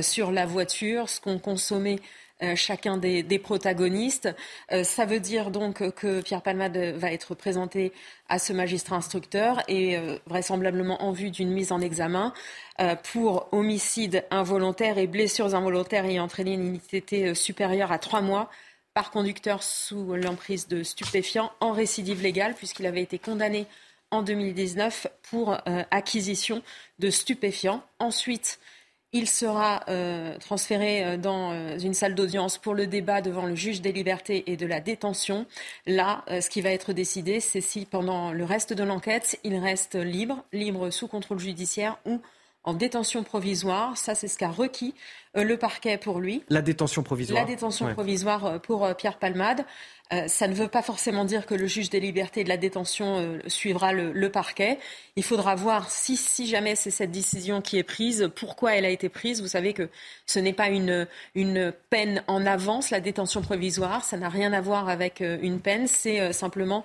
sur la voiture, ce qu'ont consommé euh, chacun des, protagonistes. Euh, ça veut dire donc que Pierre Palmade va être présenté à ce magistrat instructeur et euh, vraisemblablement en vue d'une mise en examen pour homicide involontaire et blessures involontaires ayant entraîné une unité supérieure à trois mois par conducteur sous l'emprise de stupéfiants en récidive légale puisqu'il avait été condamné en 2019 pour acquisition de stupéfiants. Ensuite, il sera euh, transféré euh, dans euh, une salle d'audience pour le débat devant le juge des libertés et de la détention. Là, ce qui va être décidé, c'est si pendant le reste de l'enquête, il reste libre, libre sous contrôle judiciaire ou en détention provisoire. Ça, c'est ce qu'a requis le parquet pour lui. La détention provisoire. La détention provisoire pour Pierre Palmade. Euh, ça ne veut pas forcément dire que le juge des libertés et de la détention euh, suivra le, parquet. Il faudra voir si, si jamais c'est cette décision qui est prise, pourquoi elle a été prise. Vous savez que ce n'est pas une, une peine en avance, la détention provisoire. Ça n'a rien à voir avec euh, une peine. C'est simplement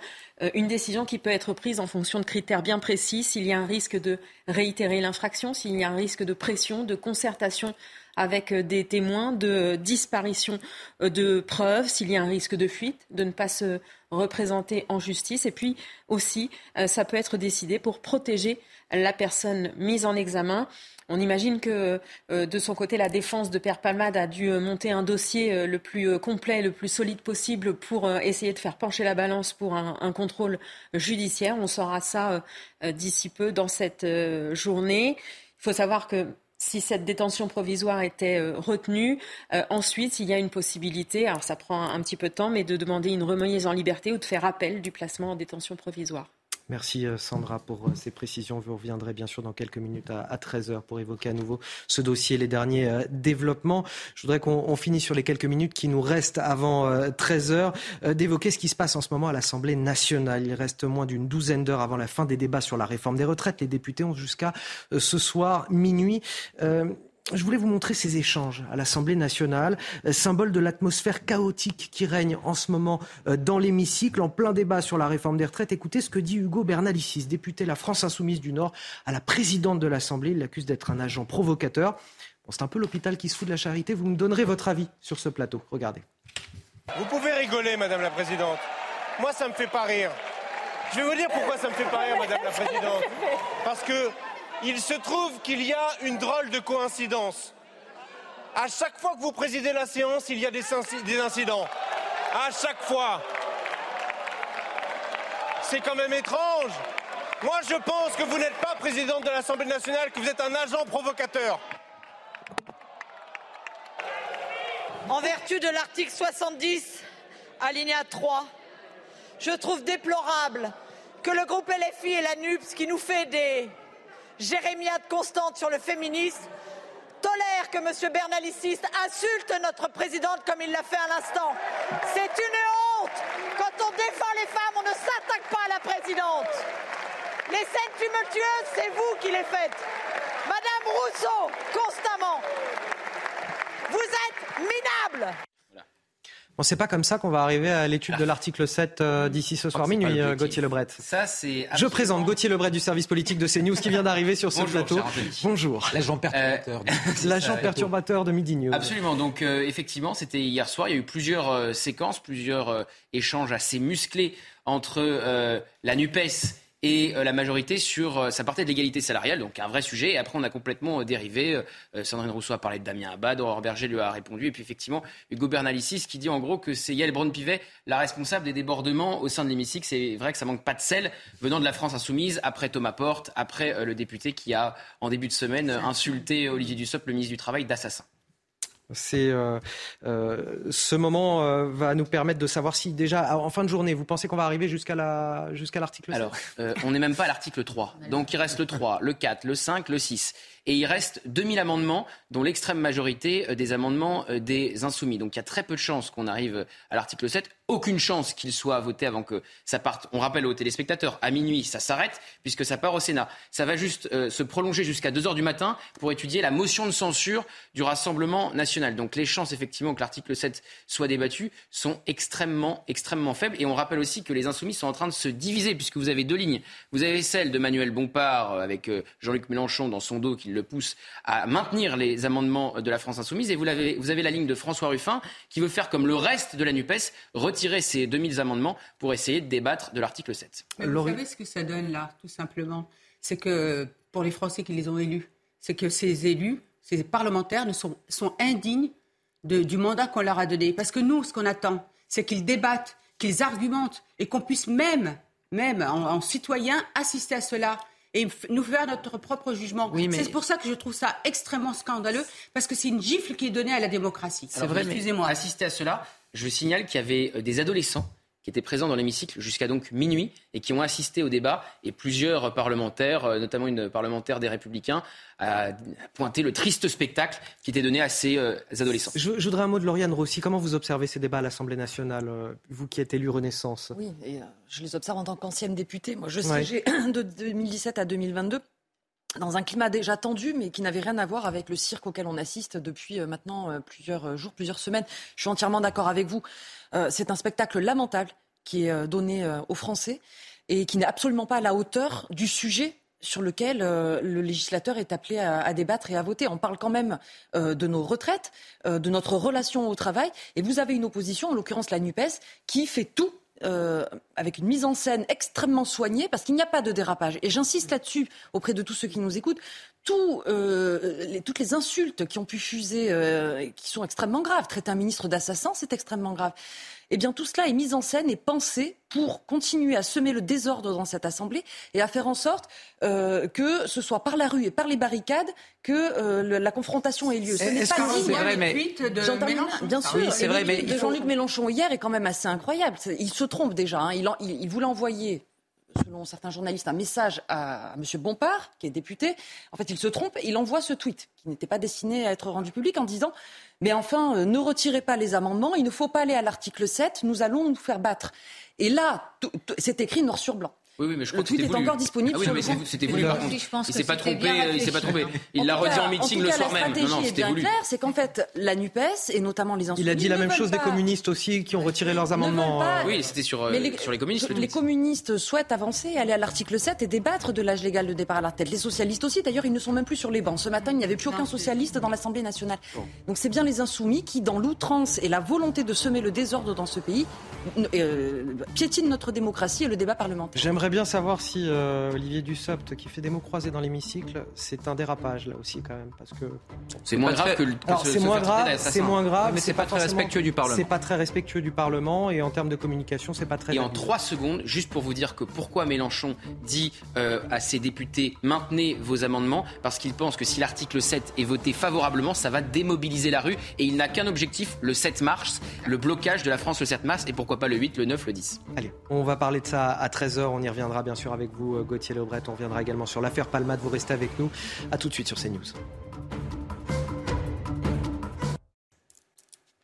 une décision qui peut être prise en fonction de critères bien précis. S'il y a un risque de réitérer l'infraction, s'il y a un risque de pression, de concertation avec euh, des témoins de disparition euh, de preuves, s'il y a un risque de fuite, de ne pas se représenter en justice. Et puis aussi, euh, ça peut être décidé pour protéger la personne mise en examen. On imagine que de son côté, la défense de Père Palmade a dû monter un dossier le plus complet, le plus solide possible pour essayer de faire pencher la balance pour un, un contrôle judiciaire. On saura ça d'ici peu dans cette journée. Il faut savoir que si cette détention provisoire était euh, retenue. Euh, ensuite, il y a une possibilité, alors ça prend un, petit peu de temps, mais de demander une remise en liberté ou de faire appel du placement en détention provisoire. Merci euh, Sandra pour euh, ces précisions. Vous reviendrez bien sûr dans quelques minutes à 13h pour évoquer à nouveau ce dossier, les derniers euh, développements. Je voudrais qu'on finisse sur les quelques minutes qui nous restent avant 13h d'évoquer ce qui se passe en ce moment à l'Assemblée nationale. Il reste moins d'une douzaine d'heures avant la fin des débats sur la réforme des retraites. Les députés ont jusqu'à ce soir minuit je voulais vous montrer ces échanges à l'Assemblée nationale, euh, symbole de l'atmosphère chaotique qui règne en ce moment euh, dans l'hémicycle, en plein débat sur la réforme des retraites. Écoutez ce que dit Hugo Bernalicis, député de la France Insoumise du Nord, à la présidente de l'Assemblée. Il l'accuse d'être un agent provocateur. C'est un peu l'hôpital qui se fout de la charité. Vous me donnerez votre avis sur ce plateau. Regardez. Vous pouvez rigoler, Madame la Présidente. Moi, ça me fait pas rire. Je vais vous dire pourquoi ça me fait pas rire, Madame la Présidente. Parce que il se trouve qu'il y a une drôle de coïncidence. À chaque fois que vous présidez la séance, il y a des, incidents. À chaque fois. C'est quand même étrange. Moi, je pense que vous n'êtes pas présidente de l'Assemblée nationale, que vous êtes un agent provocateur. En vertu de l'article 70, alinéa 3, je trouve déplorable que le groupe LFI et la NUPS, qui nous fait des jérémiade constante sur le féminisme, tolère que M. Bernalicis insulte notre présidente comme il l'a fait à l'instant. C'est une honte. Quand on défend les femmes, on ne s'attaque pas à la présidente. Les scènes tumultueuses, c'est vous qui les faites. Madame Rousseau, constamment. Vous êtes minable. Bon, c'est pas comme ça qu'on va arriver à l'étude de l'article 7 euh, d'ici ce soir minuit, euh, Gauthier Lebret. Ça, c'est Je présente Gauthier Lebret du service politique de CNews qui vient d'arriver sur ce plateau. Bonjour. L'agent perturbateur. Euh, L'agent perturbateur de Midi News. Absolument. Donc, effectivement, c'était hier soir. Il y a eu plusieurs séquences, plusieurs échanges assez musclés entre la NUPES et euh, la majorité sur. Euh, ça partait de l'égalité salariale, donc un vrai sujet. Et après, on a complètement euh, dérivé. Sandrine Rousseau a parlé de Damien Abad, Aurore Berger lui a répondu. Et puis, effectivement, Hugo Bernalicis qui dit en gros que c'est Yael Braun-Pivet la responsable des débordements au sein de l'hémicycle. C'est vrai que ça manque pas de sel venant de la France insoumise, après Thomas Porte, après le député qui a, en début de semaine, insulté Olivier Dussopt, le ministre du Travail, d'assassin. C'est euh, euh, ce moment euh, va nous permettre de savoir si déjà en fin de journée, vous pensez qu'on va arriver jusqu'à la jusqu'à l'article Alors, on n'est même pas à l'article 3. Donc il reste le 3, le 4, le 5, le 6 et il reste 2000 amendements, dont l'extrême majorité euh, des amendements euh, des insoumis. Donc il y a très peu de chances qu'on arrive à l'article 7. Aucune chance qu'il soit voté avant que ça parte. On rappelle aux téléspectateurs, à minuit, ça s'arrête puisque ça part au Sénat. Ça va juste euh, se prolonger jusqu'à 2 heures du matin pour étudier la motion de censure du Rassemblement national. Donc les chances effectivement que l'article 7 soit débattu sont extrêmement, extrêmement faibles. Et on rappelle aussi que les insoumis sont en train de se diviser puisque vous avez deux lignes. Vous avez celle de Manuel Bompard avec Jean-Luc Mélenchon dans son dos qui le le pousse à maintenir les amendements de la France insoumise. Et vous avez, vous avez la ligne de François Ruffin qui veut faire comme le reste de la NUPES, retirer ces 2000 amendements pour essayer de débattre de l'article 7. Mais vous savez ce que ça donne là, tout simplement? C'est que pour les Français qui les ont élus, c'est que ces élus, ces parlementaires ne sont, sont indignes de, du mandat qu'on leur a donné. Parce que nous, ce qu'on attend, c'est qu'ils débattent, qu'ils argumentent et qu'on puisse même, même en, en citoyen, assister à cela et nous faire notre propre jugement. C'est pour ça que je trouve ça extrêmement scandaleux, parce que c'est une gifle qui est donnée à la démocratie. C'est vrai, excusez-moi. Assister à cela, je signale qu'il y avait euh, des adolescents qui étaient présents dans l'hémicycle jusqu'à donc minuit et qui ont assisté au débat. Et plusieurs parlementaires, euh, notamment une parlementaire des Républicains, a pointé le triste spectacle qui était donné à ces euh, adolescents. Je, voudrais un mot de Lauriane Rossi. Comment vous observez ces débats à l'Assemblée nationale, euh, vous qui êtes élu Renaissance? Oui, et je les observe en tant qu'ancienne députée. Moi, je siégeais de 2017 à 2022 dans un climat déjà tendu, mais qui n'avait rien à voir avec le cirque auquel on assiste depuis maintenant plusieurs jours, plusieurs semaines. Je suis entièrement d'accord avec vous. Euh, c'est un spectacle lamentable qui est euh, donné euh, aux Français et qui n'est absolument pas à la hauteur du sujet sur lequel le législateur est appelé à, débattre et à voter. On parle quand même de nos retraites, de notre relation au travail, et vous avez une opposition, en l'occurrence la NUPES, qui fait tout avec une mise en scène extrêmement soignée, parce qu'il n'y a pas de dérapage. Et j'insiste là-dessus auprès de tous ceux qui nous écoutent. toutes les insultes qui ont pu fuser, qui sont extrêmement graves. Traiter un ministre d'assassin, c'est extrêmement grave eh bien tout cela est mis en scène et pensé pour continuer à semer le désordre dans cette Assemblée et à faire en sorte euh, que ce soit par la rue et par les barricades que euh, la confrontation ait lieu. Ce n'est pas digne. Vrai, mais... de Bien sûr, oui, c'est vrai, mais de Jean-Luc Mélenchon hier est quand même assez incroyable. Il se trompe déjà. Hein. Il, il, il voulait envoyer selon certains journalistes, un message à, M. Bompard, qui est député. En fait, il se trompe, il envoie ce tweet, qui n'était pas destiné à être rendu public, en disant Mais enfin, euh, ne retirez pas les amendements, il ne faut pas aller à l'article 7, nous allons nous faire battre. Et là, c'est écrit noir sur blanc. Oui, oui, mais je crois le tweet est encore disponible ah oui, sur le C'était voulu, par contre. il s'est pas trompé, il s'est pas trompé. Il l'a redit en meeting le soir même. Non, non, c'était voulu. c'est qu'en fait, la NUPES, et notamment les insoumis... Il a dit la même chose des communistes aussi, qui ont retiré leurs amendements. Oui, c'était sur, euh, sur les communistes. Les communistes souhaitent avancer, aller à l'article 7 et débattre de l'âge légal de départ à la retraite. Les socialistes aussi, d'ailleurs, ils ne sont même plus sur les bancs. Ce matin, il n'y avait plus aucun socialiste dans l'Assemblée nationale. Donc c'est bien les insoumis qui, dans l'outrance et la volonté de semer le désordre dans ce pays, euh, piétinent notre démocratie et le débat parlementaire. J'aimerais bien savoir si euh, Olivier Dussopt qui fait des mots croisés dans l'hémicycle, c'est un dérapage là aussi quand même parce que c'est moins grave que, le, c'est moins grave, c'est moins grave, mais c'est pas, très respectueux du Parlement. C'est pas très respectueux du Parlement et en termes de communication, c'est pas très. Et en trois secondes, juste pour vous dire que pourquoi Mélenchon dit euh, à ses députés maintenez vos amendements parce qu'il pense que si l'article 7 est voté favorablement, ça va démobiliser la rue et il n'a qu'un objectif, le 7 mars, le blocage de la France le 7 mars et pourquoi pas le 8, le 9, le 10. Allez, on va parler de ça à 13h, on y reviendra bien sûr avec vous euh, Gauthier Lebret. On reviendra également sur l'affaire Palmade. Vous restez avec nous. A tout de suite sur CNews.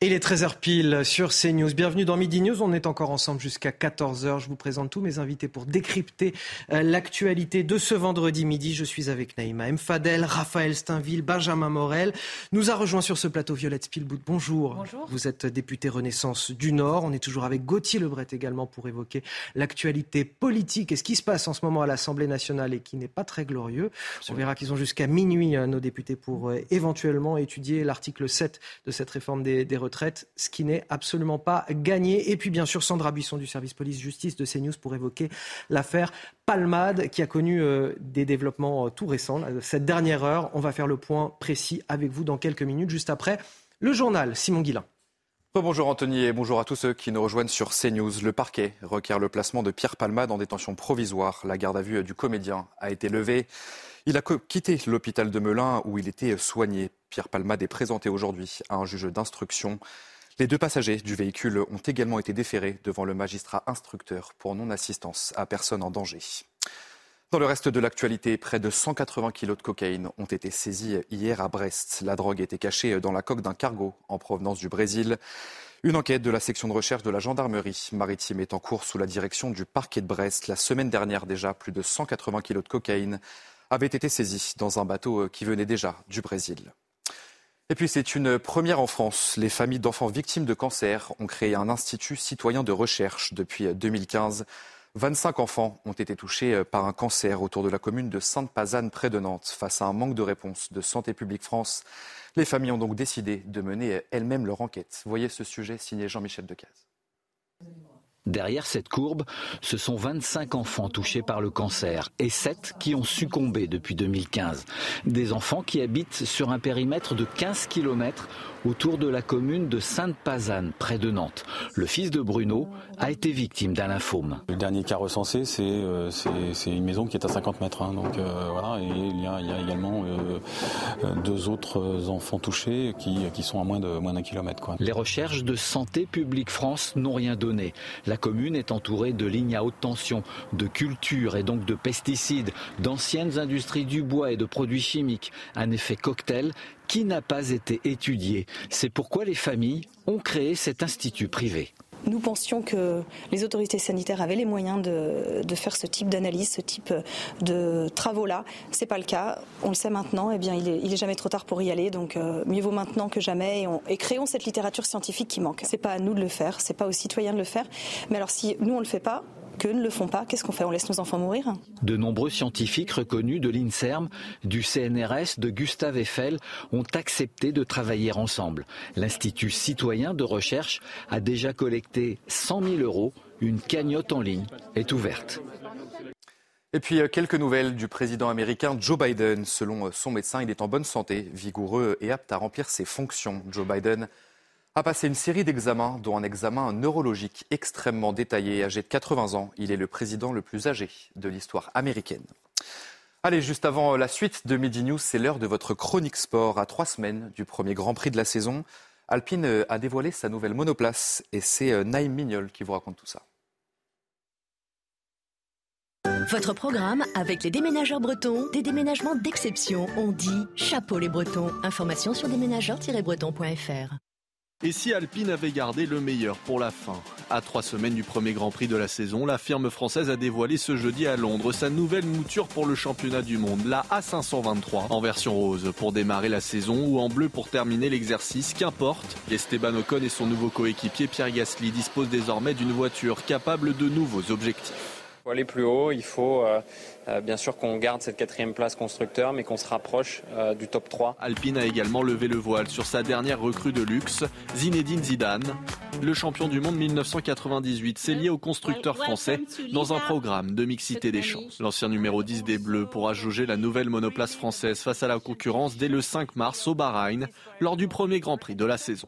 Il est 13h pile sur CNews. Bienvenue dans Midi News. On est encore ensemble jusqu'à 14h. Je vous présente tous mes invités pour décrypter euh, l'actualité de ce vendredi midi. Je suis avec Naïma Mfadel, Raphaël Steinville, Benjamin Morel. Nous a rejoint sur ce plateau Violette Spielbout. Bonjour. Bonjour. Vous êtes député Renaissance du Nord. On est toujours avec Gauthier Lebret également pour évoquer l'actualité politique et ce qui se passe en ce moment à l'Assemblée nationale et qui n'est pas très glorieux. On verra qu'ils ont jusqu'à minuit, euh, nos députés, pour euh, éventuellement étudier l'article 7 de cette réforme des, des retraites ce qui n'est absolument pas gagné. Et puis bien sûr Sandra Buisson du service police-justice de CNews pour évoquer l'affaire Palmade qui a connu euh, des développements euh, tout récents. Cette dernière heure, on va faire le point précis avec vous dans quelques minutes, juste après le journal. Simon Guillain. Bonjour Anthony et bonjour à tous ceux qui nous rejoignent sur CNews. Le parquet requiert le placement de Pierre Palmade en détention provisoire. La garde à vue du comédien a été levée. Il a quitté l'hôpital de Melun où il était soigné. Pierre Palmade est présenté aujourd'hui à un juge d'instruction. Les deux passagers du véhicule ont également été déférés devant le magistrat instructeur pour non-assistance à personne en danger. Dans le reste de l'actualité, près de 180 kilos de cocaïne ont été saisis hier à Brest. La drogue était cachée dans la coque d'un cargo en provenance du Brésil. Une enquête de la section de recherche de la gendarmerie maritime est en cours sous la direction du parquet de Brest. La semaine dernière déjà, plus de 180 kilos de cocaïne avait été saisi dans un bateau euh, qui venait déjà du Brésil. Et puis c'est une première en France. Les familles d'enfants victimes de cancer ont créé un institut citoyen de recherche depuis 2015. 25 enfants ont été touchés par un cancer autour de la commune de Sainte-Pazanne près de Nantes. Face à un manque de réponse de Santé publique France, les familles ont donc décidé de mener elles-mêmes leur enquête. Voyez ce sujet signé Jean-Michel Decaze. Derrière cette courbe, ce sont 25 enfants touchés par le cancer et 7 qui ont succombé depuis 2015. Des enfants qui habitent sur un périmètre de 15 km autour de la commune de Sainte-Pazanne, près de Nantes. Le fils de Bruno a été victime d'un lymphome. Le dernier cas recensé, c'est euh, une maison qui est à 50 mètres. Hein. donc euh, voilà, et il y a, également euh, deux autres enfants touchés qui, qui sont à moins d'un moins kilomètre. Les recherches de Santé publique France n'ont rien donné. La commune est entourée de lignes à haute tension, de cultures et donc de pesticides, d'anciennes industries du bois et de produits chimiques. Un effet cocktail qui n'a pas été étudié. C'est pourquoi les familles ont créé cet institut privé. Nous pensions que les autorités sanitaires avaient les moyens de, faire ce type d'analyse, ce type de travaux-là. C'est pas le cas. On le sait maintenant. Eh bien, il est, jamais trop tard pour y aller. Donc, euh, mieux vaut maintenant que jamais. Et, et, créons cette littérature scientifique qui manque. C'est pas à nous de le faire. C'est pas aux citoyens de le faire. Mais alors, si nous on le fait pas, que ne le font pas, qu'est-ce qu'on fait? On laisse nos enfants mourir? De nombreux scientifiques reconnus de l'INSERM, du CNRS, de Gustave Eiffel ont accepté de travailler ensemble. L'Institut citoyen de recherche a déjà collecté 100 000 euros. Une cagnotte en ligne est ouverte. Et puis euh, quelques nouvelles du président américain Joe Biden. Selon euh, son médecin, il est en bonne santé, vigoureux et apte à remplir ses fonctions. Joe Biden a passé une série d'examens, dont un examen neurologique extrêmement détaillé. Âgé de 80 ans, il est le président le plus âgé de l'histoire américaine. Allez, juste avant la suite de Midi News, c'est l'heure de votre chronique sport. À trois semaines du premier Grand Prix de la saison, Alpine a dévoilé sa nouvelle monoplace et c'est euh, Naïm Mignol qui vous raconte tout ça. Votre programme avec les déménageurs bretons, des déménagements d'exception. On dit chapeau les bretons. Information sur déménageurs-bretons.fr. Et si Alpine avait gardé le meilleur pour la fin? À trois semaines du premier Grand Prix de la saison, la firme française a dévoilé ce jeudi à Londres sa nouvelle mouture pour le championnat du monde, la A523, en version rose pour démarrer la saison ou en bleu pour terminer l'exercice, qu'importe. Esteban Ocon et son nouveau coéquipier Pierre Gasly disposent désormais d'une voiture capable de nouveaux objectifs faut aller plus haut. Il faut euh, bien sûr qu'on garde cette quatrième place constructeur, mais qu'on se rapproche euh, du top 3. Alpine a également levé le voile sur sa dernière recrue de luxe, Zinedine Zidane. Le champion du monde 1998 s'est lié au constructeur français dans un programme de mixité des chances. L'ancien numéro 10 des Bleus pourra jauger la nouvelle monoplace française face à la concurrence dès le 5 mars au Bahreïn, lors du premier Grand Prix de la saison.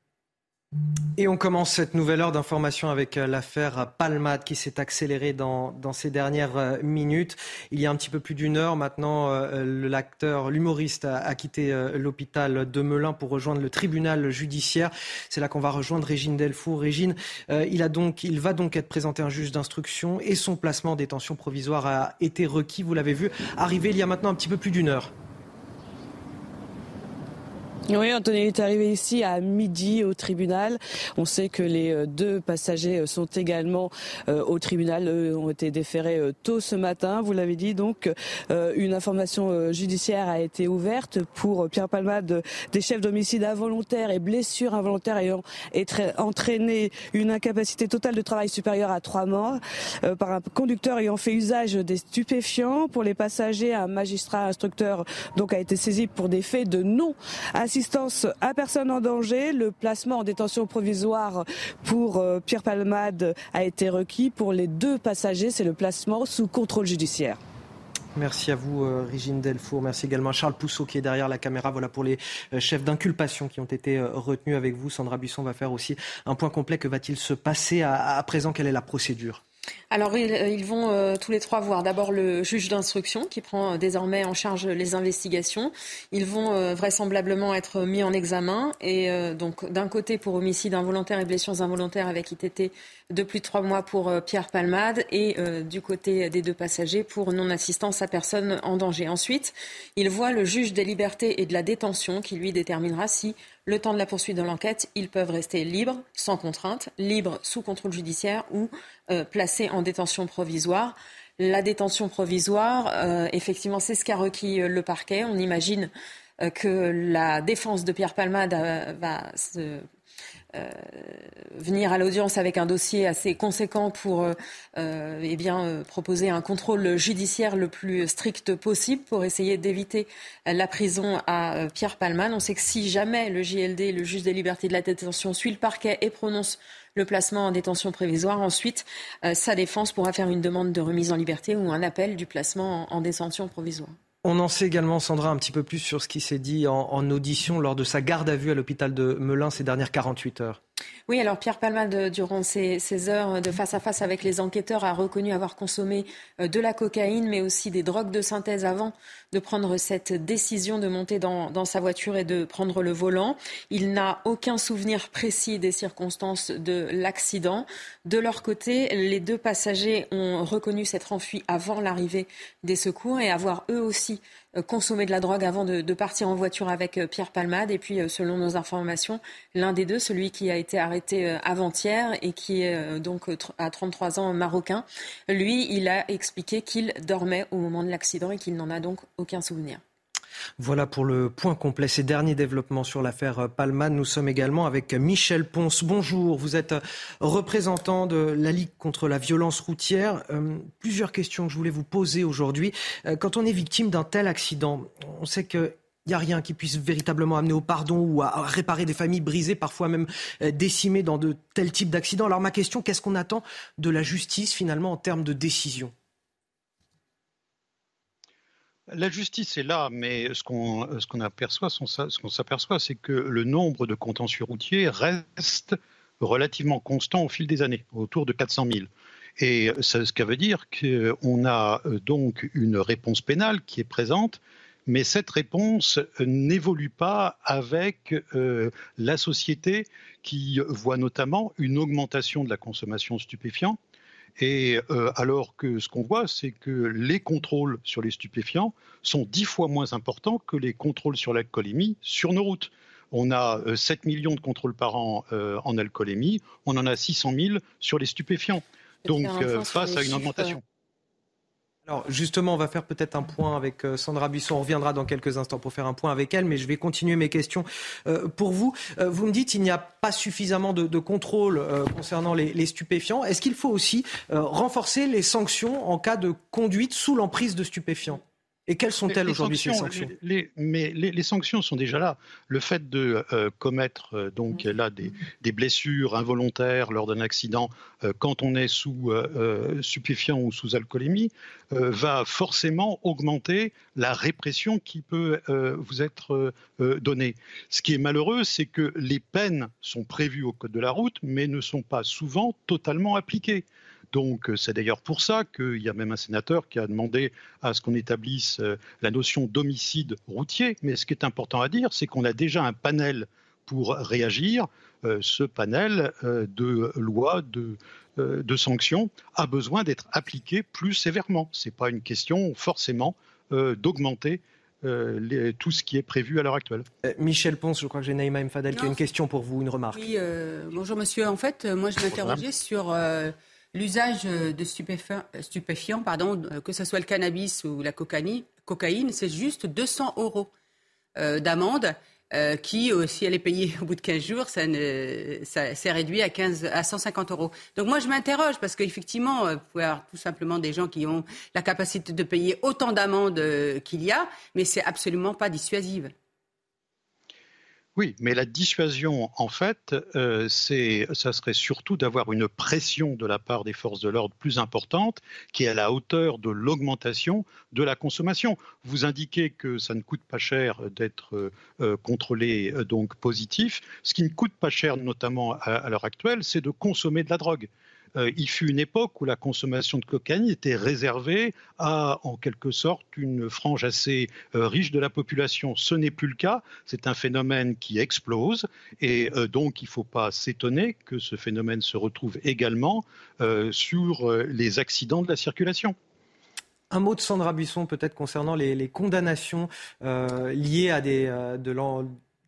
Et on commence cette nouvelle heure d'information avec euh, l'affaire Palmade qui s'est accélérée dans, ces dernières euh, minutes. Il y a un petit peu plus d'une heure maintenant, euh, l'acteur, l'humoriste a, quitté l'hôpital de Melun pour rejoindre le tribunal judiciaire. C'est là qu'on va rejoindre Régine Delfour. Régine, il, a donc, il va donc être présenté un juge d'instruction et son placement en détention provisoire a été requis. Vous l'avez vu arriver il y a maintenant un petit peu plus d'une heure. Oui, Anthony est arrivé ici à midi au tribunal. On sait que les euh, deux passagers euh, sont également euh, au tribunal. Eux ont été déférés tôt ce matin. Vous l'avez dit, donc une information judiciaire a été ouverte pour Pierre Palmade des chefs d'homicide involontaire et blessures involontaires ayant entraîné une incapacité totale de travail supérieure à trois morts par un conducteur ayant fait usage des stupéfiants. Pour les passagers, un magistrat instructeur donc a été saisi pour des faits de non assistance à personne en danger. Le placement en détention provisoire pour euh, Pierre Palmade a été requis. Pour les deux passagers, c'est le placement sous contrôle judiciaire. Merci à vous, euh, Régine Delfour. Merci également à Charles Pousseau qui est derrière la caméra. Voilà pour les euh, chefs d'inculpation qui ont été retenus avec vous. Sandra Buisson va faire aussi un point complet. Que va-t-il se passer à présent? Quelle est la procédure? Alors ils, vont euh, tous les trois voir d'abord le juge d'instruction qui prend euh, désormais en charge les investigations. Ils vont euh, vraisemblablement être mis en examen et donc d'un côté pour homicide involontaire et blessures involontaires avec ITT de plus de trois mois pour Pierre Palmade et du côté des deux passagers pour non-assistance à personne en danger. Ensuite, ils voient le juge des libertés et de la détention qui lui déterminera si le temps de la poursuite de l'enquête, ils peuvent rester libres, sans contrainte, libres sous contrôle judiciaire ou euh, placés en détention provisoire. La détention provisoire, euh, effectivement, c'est ce qu'a requis euh, le parquet. On imagine que la défense de Pierre Palmade va se venir à l'audience avec un dossier assez conséquent pour euh, euh, eh proposer un contrôle judiciaire le plus strict possible pour essayer d'éviter la prison à Pierre Palman. On sait que si jamais le JLD, le juge des libertés de la détention, suit le parquet et prononce le placement en détention prévisoire. Ensuite, sa défense pourra faire une demande de remise en liberté ou un appel du placement en détention provisoire. On en sait également, Sandra, un petit peu plus sur ce qui s'est dit en, audition lors de sa garde à vue à l'hôpital de Melun ces dernières 48 heures. Oui, alors Pierre Palmade, durant ces, heures de face à face avec les enquêteurs, a reconnu avoir consommé euh, de la cocaïne, mais aussi des drogues de synthèse avant de prendre cette décision de monter dans, sa voiture et de prendre le volant. Il n'a aucun souvenir précis des circonstances de l'accident. De leur côté, les deux passagers ont reconnu s'être enfuis avant l'arrivée des secours et avoir eux aussi euh, consommer de la drogue avant de, partir en voiture avec euh, Pierre Palmade. Et puis, euh, selon nos informations, l'un des deux, celui qui a été arrêté avant-hier et qui est donc à 33 ans marocain, lui, il a expliqué qu'il dormait au moment de l'accident et qu'il n'en a donc aucun souvenir. Voilà pour le point complet. Ces derniers développements sur l'affaire Palman. Nous sommes également avec Michel Ponce. Bonjour, vous êtes représentant de la Ligue contre la violence routière. Euh, plusieurs questions que je voulais vous poser aujourd'hui. Euh, quand on est victime d'un tel accident, on sait que il n'y a rien qui puisse véritablement amener au pardon ou à réparer des familles brisées, parfois même euh, décimées dans de tels types d'accidents. Alors ma question, qu'est-ce qu'on attend de la justice finalement en termes de décision? La justice est là, mais ce qu'on aperçoit, ce qu'on s'aperçoit, c'est que le nombre de contentieux routiers reste relativement constant au fil des années, autour de 400 000. Et ça, ce qui veut dire qu'on a euh, donc une réponse pénale qui est présente, mais cette réponse n'évolue pas avec euh, la société qui voit notamment une augmentation de la consommation de stupéfiants et euh, alors que ce qu'on voit, c'est que les contrôles sur les stupéfiants sont dix fois moins importants que les contrôles sur l'alcoolémie sur nos routes. On a 7 euh, millions de contrôles par an euh, en alcoolémie, on en a 600 000 sur les stupéfiants. Donc face à une augmentation. Alors justement, on va faire peut-être un point avec euh, Sandra Buisson. On reviendra dans quelques instants pour faire un point avec elle, mais je vais continuer mes questions euh, pour vous. Euh, vous me dites qu'il n'y a pas suffisamment de, contrôle concernant les stupéfiants. Est-ce qu'il faut aussi renforcer les sanctions en cas de conduite sous l'emprise de stupéfiants? Et quelles sont-elles aujourd'hui ces sanctions Mais les, sanctions sont déjà là. Le fait de euh, commettre euh, donc là des, blessures involontaires lors d'un accident euh, quand on est sous stupéfiant ou sous alcoolémie va forcément augmenter la répression qui peut vous être donnée. Ce qui est malheureux, c'est que les peines sont prévues au code de la route, mais ne sont pas souvent totalement appliquées. Donc euh, c'est d'ailleurs pour ça qu'il y a même un sénateur qui a demandé à ce qu'on établisse euh, la notion d'homicide routier. Mais ce qui est important à dire, c'est qu'on a déjà un panel pour réagir. Euh, ce panel de lois, de, de sanctions a besoin d'être appliqué plus sévèrement. Ce n'est pas une question forcément d'augmenter tout ce qui est prévu à l'heure actuelle. Michel Ponce, je crois que j'ai Naïma Mfadel qui a une question pour vous, une remarque. Oui, bonjour monsieur. En fait, moi je m'interrogeais sur L'usage de stupéfiants, pardon, que ce soit le cannabis ou la cocaïne, c'est juste 200 euros euh, d'amende. Euh, qui, euh, si elle est payée au bout de 15 jours, ça, ça s'est réduit à, 15, à 150 euros. Donc moi, je m'interroge parce qu'effectivement, vous pouvez avoir tout simplement des gens qui ont la capacité de payer autant d'amendes qu'il y a, mais c'est absolument pas dissuasive. Oui, mais la dissuasion, en fait, euh, ça serait surtout d'avoir une pression de la part des forces de l'ordre plus importante, qui est à la hauteur de l'augmentation de la consommation. Vous indiquez que ça ne coûte pas cher d'être euh, euh, contrôlé, donc positif. Ce qui ne coûte pas cher, notamment à l'heure actuelle, c'est de consommer de la drogue. Euh, il fut une époque où la consommation de cocaïne était réservée à, en quelque sorte, une frange assez euh, riche de la population. Ce n'est plus le cas. C'est un phénomène qui explose et euh, donc il ne faut pas s'étonner que ce phénomène se retrouve également sur les accidents de la circulation. Un mot de Sandra Buisson peut-être concernant les, condamnations liées à des, de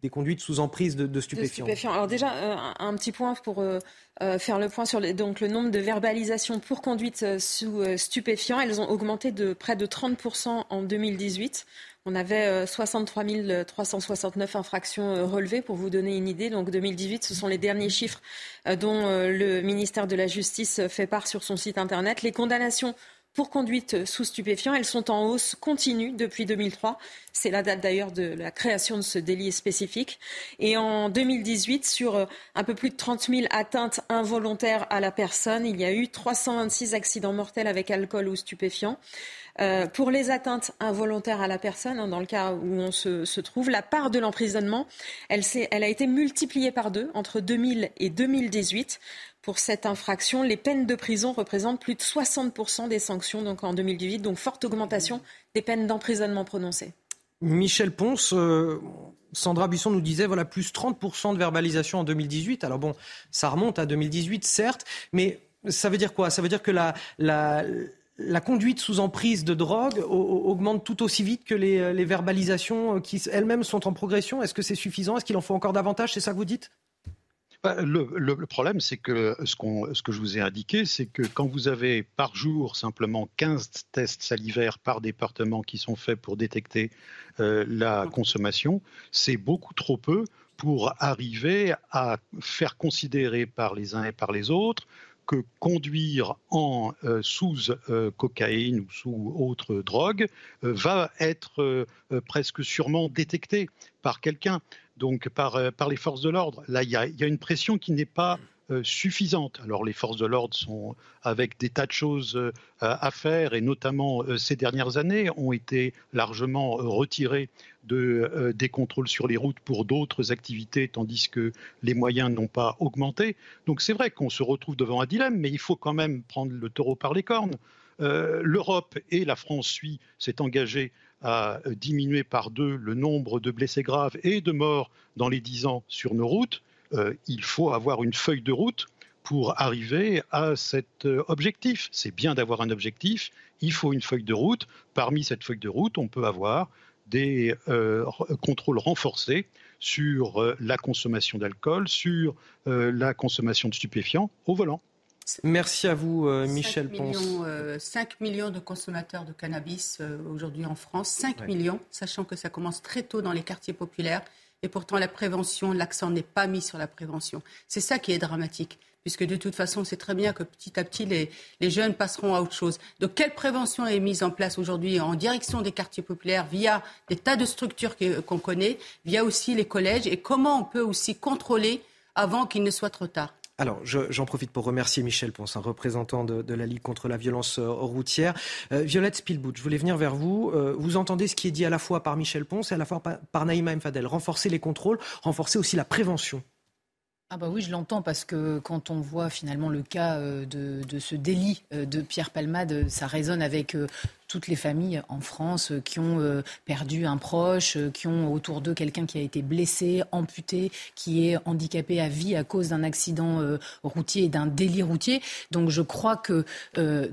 des conduites sous emprise de, stupéfiants. Alors déjà, euh, un, petit point pour euh, euh, faire le point sur donc, le nombre de verbalisations pour conduite sous stupéfiants. Elles ont augmenté de près de 30% en 2018 On avait 63 369 infractions relevées, pour vous donner une idée. Donc 2018, ce sont les derniers chiffres dont le ministère de la Justice fait part sur son site Internet. Les condamnations pour conduite sous stupéfiants. Elles sont en hausse continue depuis 2003. C'est la date d'ailleurs de la création de ce délit spécifique. Et en 2018, sur euh, un peu plus de 30 000 atteintes involontaires à la personne, il y a eu 326 accidents mortels avec alcool ou stupéfiants. Euh, pour les atteintes involontaires à la personne, hein, dans le cas où on se, trouve, la part de l'emprisonnement, elle, a été multipliée par deux entre 2000 et 2018 pour cette infraction. Les peines de prison représentent plus de 60% des sanctions donc en 2018, donc forte augmentation des peines d'emprisonnement prononcées. Michel Ponce, euh, Sandra Buisson nous disait voilà plus 30% de verbalisation en 2018. Alors bon, ça remonte à 2018 certes, mais ça veut dire quoi? Ça veut dire que la, conduite sous emprise de drogue augmente tout aussi vite que les, les verbalisations qui elles-mêmes sont en progression. Est-ce que c'est suffisant? Est-ce qu'il en faut encore davantage? C'est ça que vous dites? Bah, le, problème, c'est que ce, ce, que je vous ai indiqué, c'est que quand vous avez par jour simplement 15 tests salivaires par département qui sont faits pour détecter euh, la consommation, c'est beaucoup trop peu pour arriver à faire considérer par les uns et par les autres que conduire en euh, sous euh, cocaïne ou sous autre drogue va être presque sûrement détecté par quelqu'un donc par, euh, par les forces de l'ordre. Là, il y, a, une pression qui n'est pas euh, suffisante. Alors les forces de l'ordre sont avec des tas de choses euh, à faire et notamment ces dernières années ont été largement retirées de, des contrôles sur les routes pour d'autres activités tandis que les moyens n'ont pas augmenté. Donc c'est vrai qu'on se retrouve devant un dilemme mais il faut quand même prendre le taureau par les cornes. L'Europe et la France suit s'est engagée à diminuer par deux le nombre de blessés graves et de morts dans les dix ans sur nos routes, euh, il faut avoir une feuille de route pour arriver à cet euh, objectif. C'est bien d'avoir un objectif, il faut une feuille de route. Parmi cette feuille de route, on peut avoir des euh, contrôles renforcés sur la consommation d'alcool, sur la consommation de stupéfiants au volant. Merci à vous, euh, Michel 5 Ponce. Millions, 5 euh, millions de consommateurs de cannabis euh, aujourd'hui en France. 5 millions, sachant que ça commence très tôt dans les quartiers populaires. Et pourtant, la prévention, l'accent n'est pas mis sur la prévention. C'est ça qui est dramatique. Puisque de toute façon, c'est très bien que petit à petit, les, les, jeunes passeront à autre chose. Donc, quelle prévention est mise en place aujourd'hui en direction des quartiers populaires via des tas de structures qu'on connaît, via aussi les collèges? Et comment on peut aussi contrôler avant qu'il ne soit trop tard? Alors, j'en profite pour remercier Michel Ponce, un représentant de, la Ligue contre la violence euh, routière. Euh, Violette Spielbout, je voulais venir vers vous. Euh, vous entendez ce qui est dit à la fois par Michel Ponce et à la fois par, Naïma Mfadel. Renforcer les contrôles, renforcer aussi la prévention. Ah bah oui, je l'entends parce que quand on voit finalement le cas de ce délit de Pierre Palmade, ça résonne avec toutes les familles en France euh, qui ont euh, perdu un proche, euh, qui ont autour d'eux quelqu'un qui a été blessé, amputé, qui est handicapé à vie à cause d'un accident routier et d'un délit routier. Donc je crois que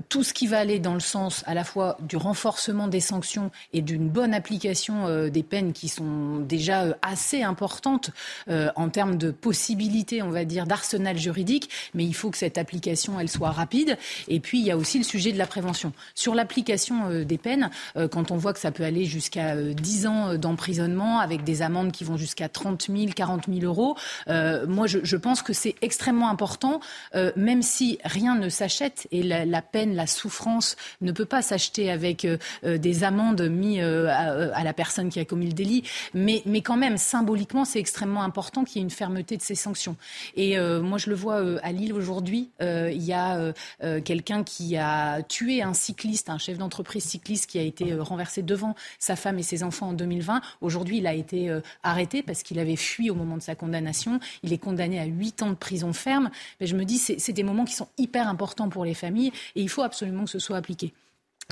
tout ce qui va aller dans le sens à la fois du renforcement des sanctions et d'une bonne application des peines qui sont déjà assez importantes en termes de possibilités, on va dire, d'arsenal juridique, mais il faut que cette application, elle soit rapide. Et puis, il y a aussi le sujet de la prévention. Sur l'application des peines, euh, quand on voit que ça peut aller jusqu'à 10 euh, ans d'emprisonnement avec des amendes qui vont jusqu'à 30 000, 40 000 euros, moi je, pense que c'est extrêmement important, même si rien ne s'achète et la, peine, la souffrance ne peut pas s'acheter avec des amendes mises à, la personne qui a commis le délit, mais, mais quand même, symboliquement, c'est extrêmement important qu'il y ait une fermeté de ces sanctions. Et moi je le vois à Lille aujourd'hui, il y a quelqu'un qui a tué un cycliste, un chef d'entreprise cycliste qui a été euh, renversé devant sa femme et ses enfants en 2020. Aujourd'hui, il a été euh, arrêté parce qu'il avait fui au moment de sa condamnation. Il est condamné à 8 ans de prison ferme. Mais je me dis, c'est des moments qui sont hyper importants pour les familles et il faut absolument que ce soit appliqué.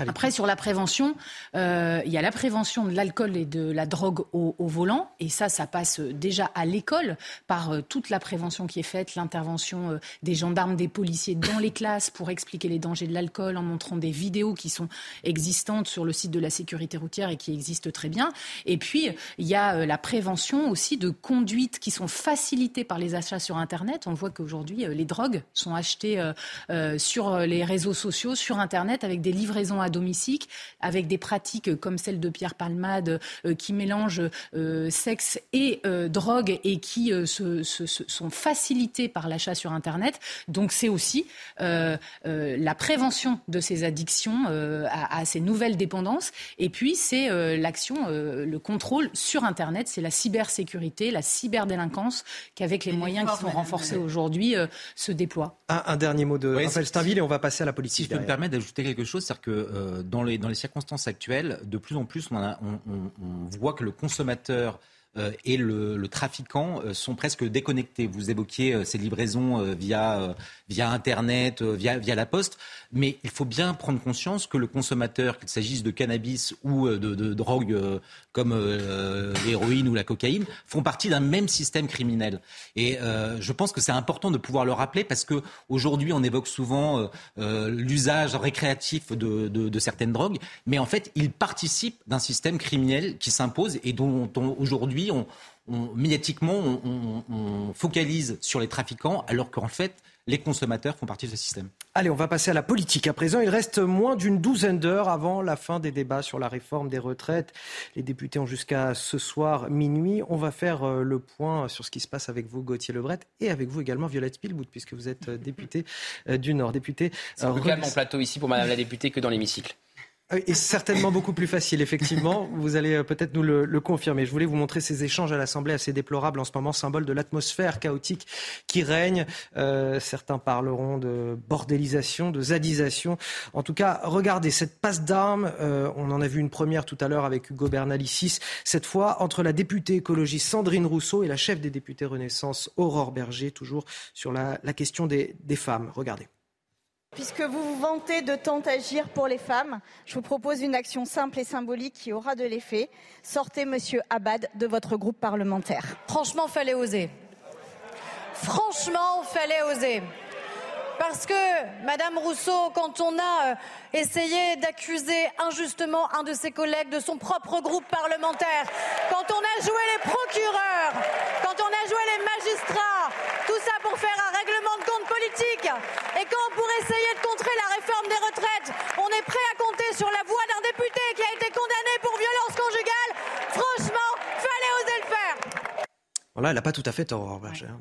Après, sur la prévention, euh, il y a la prévention de l'alcool et de la drogue au, volant. Et ça, ça passe déjà à l'école par euh, toute la prévention qui est faite, l'intervention euh, des gendarmes, des policiers dans les classes pour expliquer les dangers de l'alcool en montrant des vidéos qui sont existantes sur le site de la sécurité routière et qui existent très bien. Et puis, il y a la prévention aussi de conduites qui sont facilitées par les achats sur Internet. On voit qu'aujourd'hui, les drogues sont achetées sur les réseaux sociaux, sur Internet, avec des livraisons à à domicile, avec des pratiques comme celle de Pierre Palmade, qui mélangent sexe et drogue et qui se, sont facilitées par l'achat sur Internet. Donc c'est aussi la prévention de ces addictions à, à, ces nouvelles dépendances. Et puis c'est l'action, le contrôle sur Internet, c'est la cybersécurité, la cyberdélinquance qu'avec les moyens qui sont renforcés aujourd'hui se déploie. Un, dernier mot de Raphaël Steinville et on va passer à la politique. Si je peux me permettre d'ajouter quelque chose, c'est-à-dire que euh, dans, les, circonstances actuelles, de plus en plus, on, voit que le consommateur et le, trafiquant euh, sont presque déconnectés. Vous évoquiez euh, ces livraisons via, via Internet, via, via la poste, mais il faut bien prendre conscience que le consommateur, qu'il s'agisse de cannabis ou de, de drogues comme l'héroïne ou la cocaïne, font partie d'un même système criminel. Et je pense que c'est important de pouvoir le rappeler parce que aujourd'hui on évoque souvent l'usage récréatif de, de, certaines drogues, mais en fait ils participent d'un système criminel qui s'impose et dont aujourd'hui on, médiatiquement, on, focalise sur les trafiquants, alors qu'en fait, les consommateurs font partie de ce système. Allez, on va passer à la politique à présent. Il reste moins d'une douzaine d'heures avant la fin des débats sur la réforme des retraites. Les députés ont jusqu'à ce soir minuit. On va faire euh, le point sur ce qui se passe avec vous, Gauthier Lebret, et avec vous également, Violette Spilbout, puisque vous êtes euh, député euh, du Nord. Député. C'est plus calme en plateau ici pour Madame la députée que dans l'hémicycle. Et certainement beaucoup plus facile, effectivement. Vous allez euh, peut-être nous le, confirmer. Je voulais vous montrer ces échanges à l'Assemblée assez déplorables en ce moment, symbole de l'atmosphère chaotique qui règne. Euh, certains parleront de bordélisation, de zadisation. En tout cas, regardez cette passe d'armes. Euh, on en a vu une première tout à l'heure avec Hugo Bernalicis. Cette fois, entre la députée écologiste Sandrine Rousseau et la chef des députés Renaissance Aurore Berger, toujours sur la, question des femmes. Regardez. Puisque vous vous vantez de tant agir pour les femmes, je vous propose une action simple et symbolique qui aura de l'effet. Sortez Monsieur Abad de votre groupe parlementaire. Franchement, fallait oser. Franchement, fallait oser. Parce que, Madame Rousseau, quand on a euh, essayé d'accuser injustement un de ses collègues de son propre groupe parlementaire, quand on a joué les procureurs, quand on a joué les magistrats, tout ça pour faire un règlement de compte politique, et quand pour essayer de contrer la réforme des retraites, on est prêt à compter sur la voix d'un député qui a été condamné pour violence conjugale, franchement, fallait oser le faire. Voilà, elle n'a pas tout à fait tort, Berger.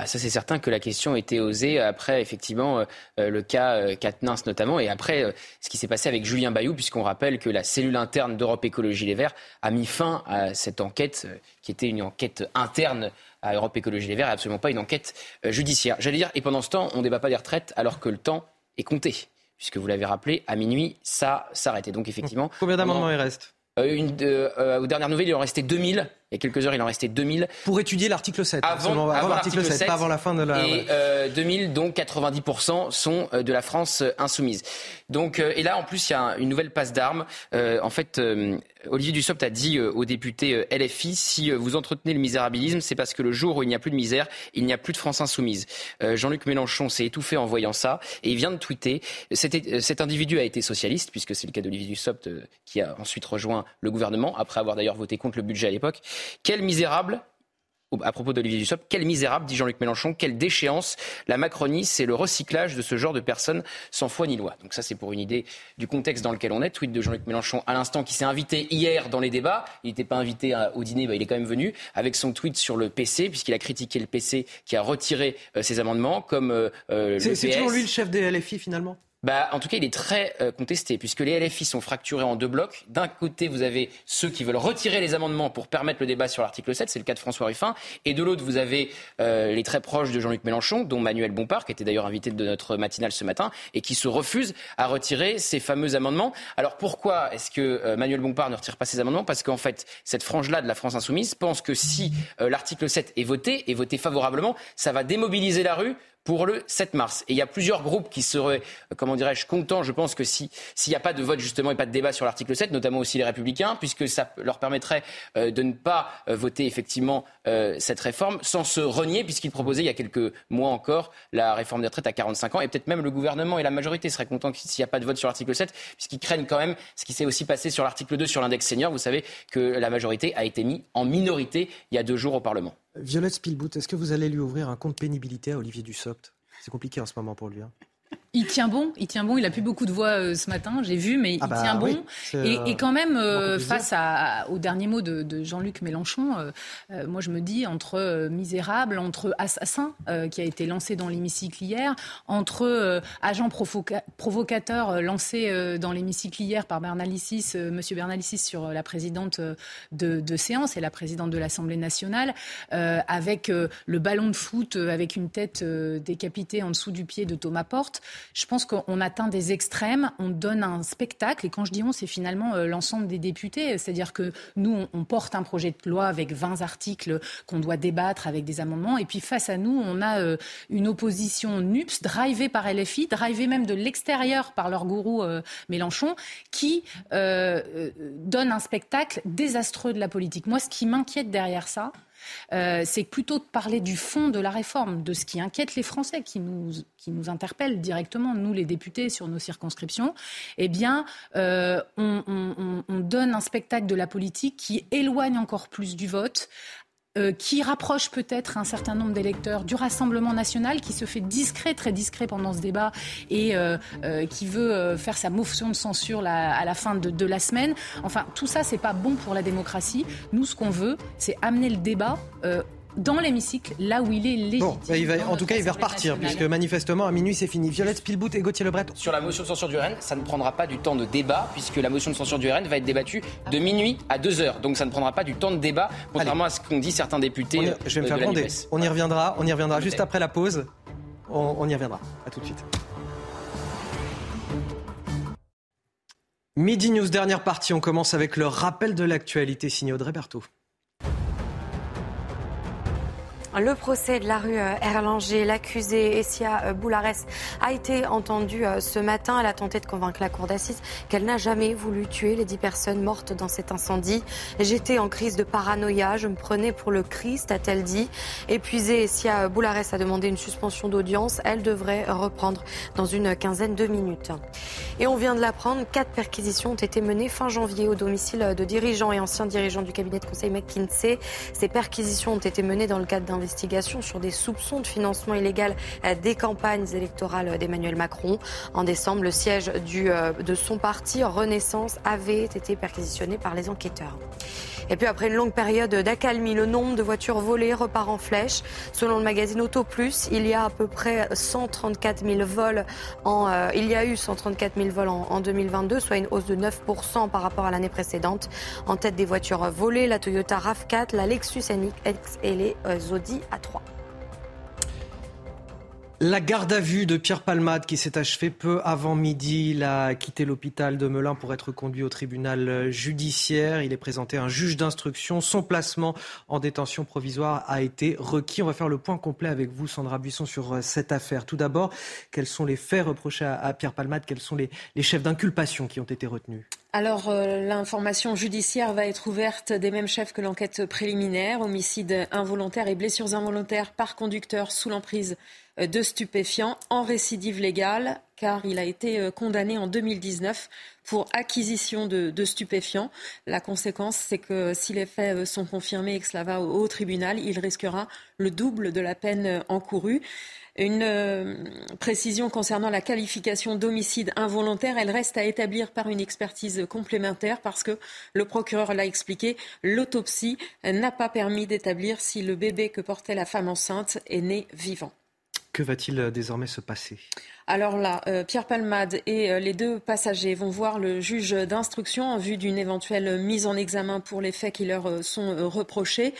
Ah, ça, c'est certain que la question était osée après, effectivement, euh, euh, le cas euh, Katnins notamment, et après ce qui s'est passé avec Julien Bayou, puisqu'on rappelle que la cellule interne d'Europe Écologie Les Verts a mis fin à cette enquête, qui était une enquête interne à Europe Écologie Les Verts, et absolument pas une enquête judiciaire. J'allais dire, et pendant ce temps, on ne débat pas des retraites alors que le temps est compté, puisque vous l'avez rappelé, à minuit, ça s'arrête. Et donc, effectivement. Combien d'amendements il reste une, Aux dernières nouvelles, il en restait 2000 il y a quelques heures, il en restait 2000. Pour étudier l'article 7. Hein, avant, avant, l'article 7, pas avant la fin de la. Et euh, 2000, donc 90% sont euh, de la France euh, insoumise. Donc, euh, et là, en plus, il y a une nouvelle passe d'armes. en fait, Olivier Dussopt a dit aux députés LFI si vous entretenez le misérabilisme, c'est parce que le jour où il n'y a plus de misère, il n'y a plus de France insoumise. Jean-Luc Mélenchon s'est étouffé en voyant ça et il vient de tweeter. Cet, cet individu a été socialiste, puisque c'est le cas d'Olivier Dussopt qui a ensuite rejoint le gouvernement, après avoir d'ailleurs voté contre le budget à l'époque. Quel misérable à propos d'Olivier Dussopt, quel misérable, dit Jean-Luc Mélenchon, quelle déchéance. La Macronie, c'est le recyclage de ce genre de personnes sans foi ni loi. Donc ça, c'est pour une idée du contexte dans lequel on est. Tweet de Jean-Luc Mélenchon à l'instant, qui s'est invité hier dans les débats. Il n'était pas invité au dîner, bah, il est quand même venu avec son tweet sur le PC, puisqu'il a critiqué le PC qui a retiré euh, ses amendements, comme euh, euh C'est toujours lui le chef des LFI finalement? Bah, en tout cas, il est très euh, contesté, puisque les LFI sont fracturés en deux blocs. D'un côté, vous avez ceux qui veulent retirer les amendements pour permettre le débat sur l'article 7, c'est le cas de François Ruffin. Et de l'autre, vous avez euh, les très proches de Jean-Luc Mélenchon, dont Manuel Bompard, qui était d'ailleurs invité de notre matinale ce matin, et qui se refuse à retirer ces fameux amendements. Alors pourquoi est-ce que euh, Manuel Bompard ne retire pas ces amendements? Parce qu'en fait, cette frange-là de la France insoumise pense que si l'article 7 est voté, et voté favorablement, ça va démobiliser la rue pour le 7 mars. Et il y a plusieurs groupes qui seraient, euh, comment dirais-je, contents, je pense, que s'il n'y a pas de vote justement et pas de débat sur l'article 7, notamment aussi les républicains, puisque ça leur permettrait euh, de ne pas euh, voter effectivement cette réforme sans se renier, puisqu'ils proposaient il y a quelques mois encore la réforme des retraites à 45 ans. Et peut-être même le gouvernement et la majorité seraient contents s'il n'y a pas de vote sur l'article 7, puisqu'ils craignent quand même ce qui s'est aussi passé sur l'article 2 sur l'index senior. Vous savez que la majorité a été mise en minorité il y a deux jours au Parlement. Violette Spielbout, est-ce que vous allez lui ouvrir un compte pénibilité à Olivier Dussopt? C'est compliqué en ce moment pour lui. Hein. Il tient bon, il tient bon. Il a plus beaucoup de voix euh, ce matin, j'ai vu, mais il ah bah tient bon. et, quand même, euh, face à, au dernier mot de, Jean-Luc Mélenchon, euh, moi je me dis entre misérable, entre assassin qui a été lancé dans l'hémicycle hier, entre agent provocateur lancé dans l'hémicycle hier par Bernalicis, Monsieur Bernalicis sur la présidente de, de séance et la présidente de l'Assemblée nationale, avec le ballon de foot avec une tête décapitée en dessous du pied de Thomas Porte je pense qu'on atteint des extrêmes, on donne un spectacle, et quand je dis on, c'est finalement euh, l'ensemble des députés, c'est-à-dire que nous, on, porte un projet de loi avec 20 articles qu'on doit débattre avec des amendements, et puis face à nous, on a euh, une opposition NUPS, drivée par LFI, drivée même de l'extérieur par leur gourou euh, Mélenchon, qui donne un spectacle désastreux de la politique. Moi, ce qui m'inquiète derrière ça, euh, c'est plutôt de parler du fond de la réforme, de ce qui inquiète les Français, qui nous, qui directement, nous les députés, sur nos circonscriptions. Eh bien, euh, on donne un spectacle de la politique qui éloigne encore plus du vote, euh, qui rapproche peut-être un certain nombre d'électeurs du Rassemblement national, qui se fait discret, très discret pendant ce débat, et euh, euh, qui veut faire sa motion de censure à la fin de, de, la semaine. Enfin, tout ça, c'est pas bon pour la démocratie. Nous, ce qu'on veut, c'est amener le débat dans l'hémicycle, là où il est légitime. Bon, bah, il va, en tout cas, il va repartir, puisque manifestement, à minuit, c'est fini. Violette Spilbout et Gauthier Lebret. Sur la motion de censure du RN, ça ne prendra pas du temps de débat, puisque la motion de censure du RN va être débattue de minuit à 2 heures. Donc ça ne prendra pas du temps de débat, contrairement à ce qu'ont dit certains députés. je vais me faire gronder. On y reviendra, on y reviendra juste après la pause. On, on y reviendra. À tout de suite. Midi News, dernière partie. On commence avec le rappel de l'actualité signé Audrey Berthaud. Le procès de la rue euh, Erlanger, l'accusée Essia euh, Boulares a été entendu euh, ce matin. Elle a tenté de convaincre la cour d'assises qu'elle n'a jamais voulu tuer les dix personnes mortes dans cet incendie. J'étais en crise de paranoïa, je me prenais pour le Christ, a-t-elle dit. Épuisée, Essia Boulares a demandé une suspension d'audience. Elle devrait reprendre dans une quinzaine de minutes. Et on vient de l'apprendre, quatre perquisitions ont été menées fin janvier au domicile de dirigeants et anciens dirigeants du cabinet de conseil McKinsey. Ces perquisitions ont été menées dans le cadre sur des soupçons de financement illégal des campagnes électorales d'Emmanuel Macron. En décembre, le siège euh, de son parti, Renaissance, avait été perquisitionné par les enquêteurs. Et puis après une longue période d'accalmie, le nombre de voitures volées repart en flèche. Selon le magazine Auto Plus, il y a à peu près 134 000 vols euh, il y a eu 134 000 vols en, en 2022, soit une hausse de 9% par rapport à l'année précédente. En tête des voitures volées, la Toyota RAV4, la Lexus NX et les euh, Audi A3. La garde à vue de Pierre Palmade qui s'est achevée peu avant midi. Il a quitté l'hôpital de Melun pour être conduit au tribunal judiciaire. Il est présenté à un juge d'instruction. Son placement en détention provisoire a été requis. On va faire le point complet avec vous, Sandra Buisson, sur euh, cette affaire. Tout d'abord, quels sont les faits reprochés à Pierre Palmade? Quels sont les, chefs d'inculpation qui ont été retenus? Alors, euh, l'information judiciaire va être ouverte des mêmes chefs que l'enquête préliminaire, homicide involontaire et blessures involontaires par conducteur sous l'emprise de stupéfiants en récidive légale, car il a été euh, condamné en 2019 pour acquisition de, stupéfiants. La conséquence, c'est que si les faits euh, sont confirmés et que cela va au, tribunal, il risquera le double de la peine encourue. Une précision concernant la qualification d'homicide involontaire, elle reste à établir par une expertise complémentaire parce que le procureur l'a expliqué, l'autopsie n'a pas permis d'établir si le bébé que portait la femme enceinte est né vivant. Que va-t-il euh, désormais se passer? Alors là, euh, Pierre Palmade et euh, les deux passagers vont voir le juge d'instruction en vue d'une éventuelle mise en examen pour les faits qui leur sont reprochés.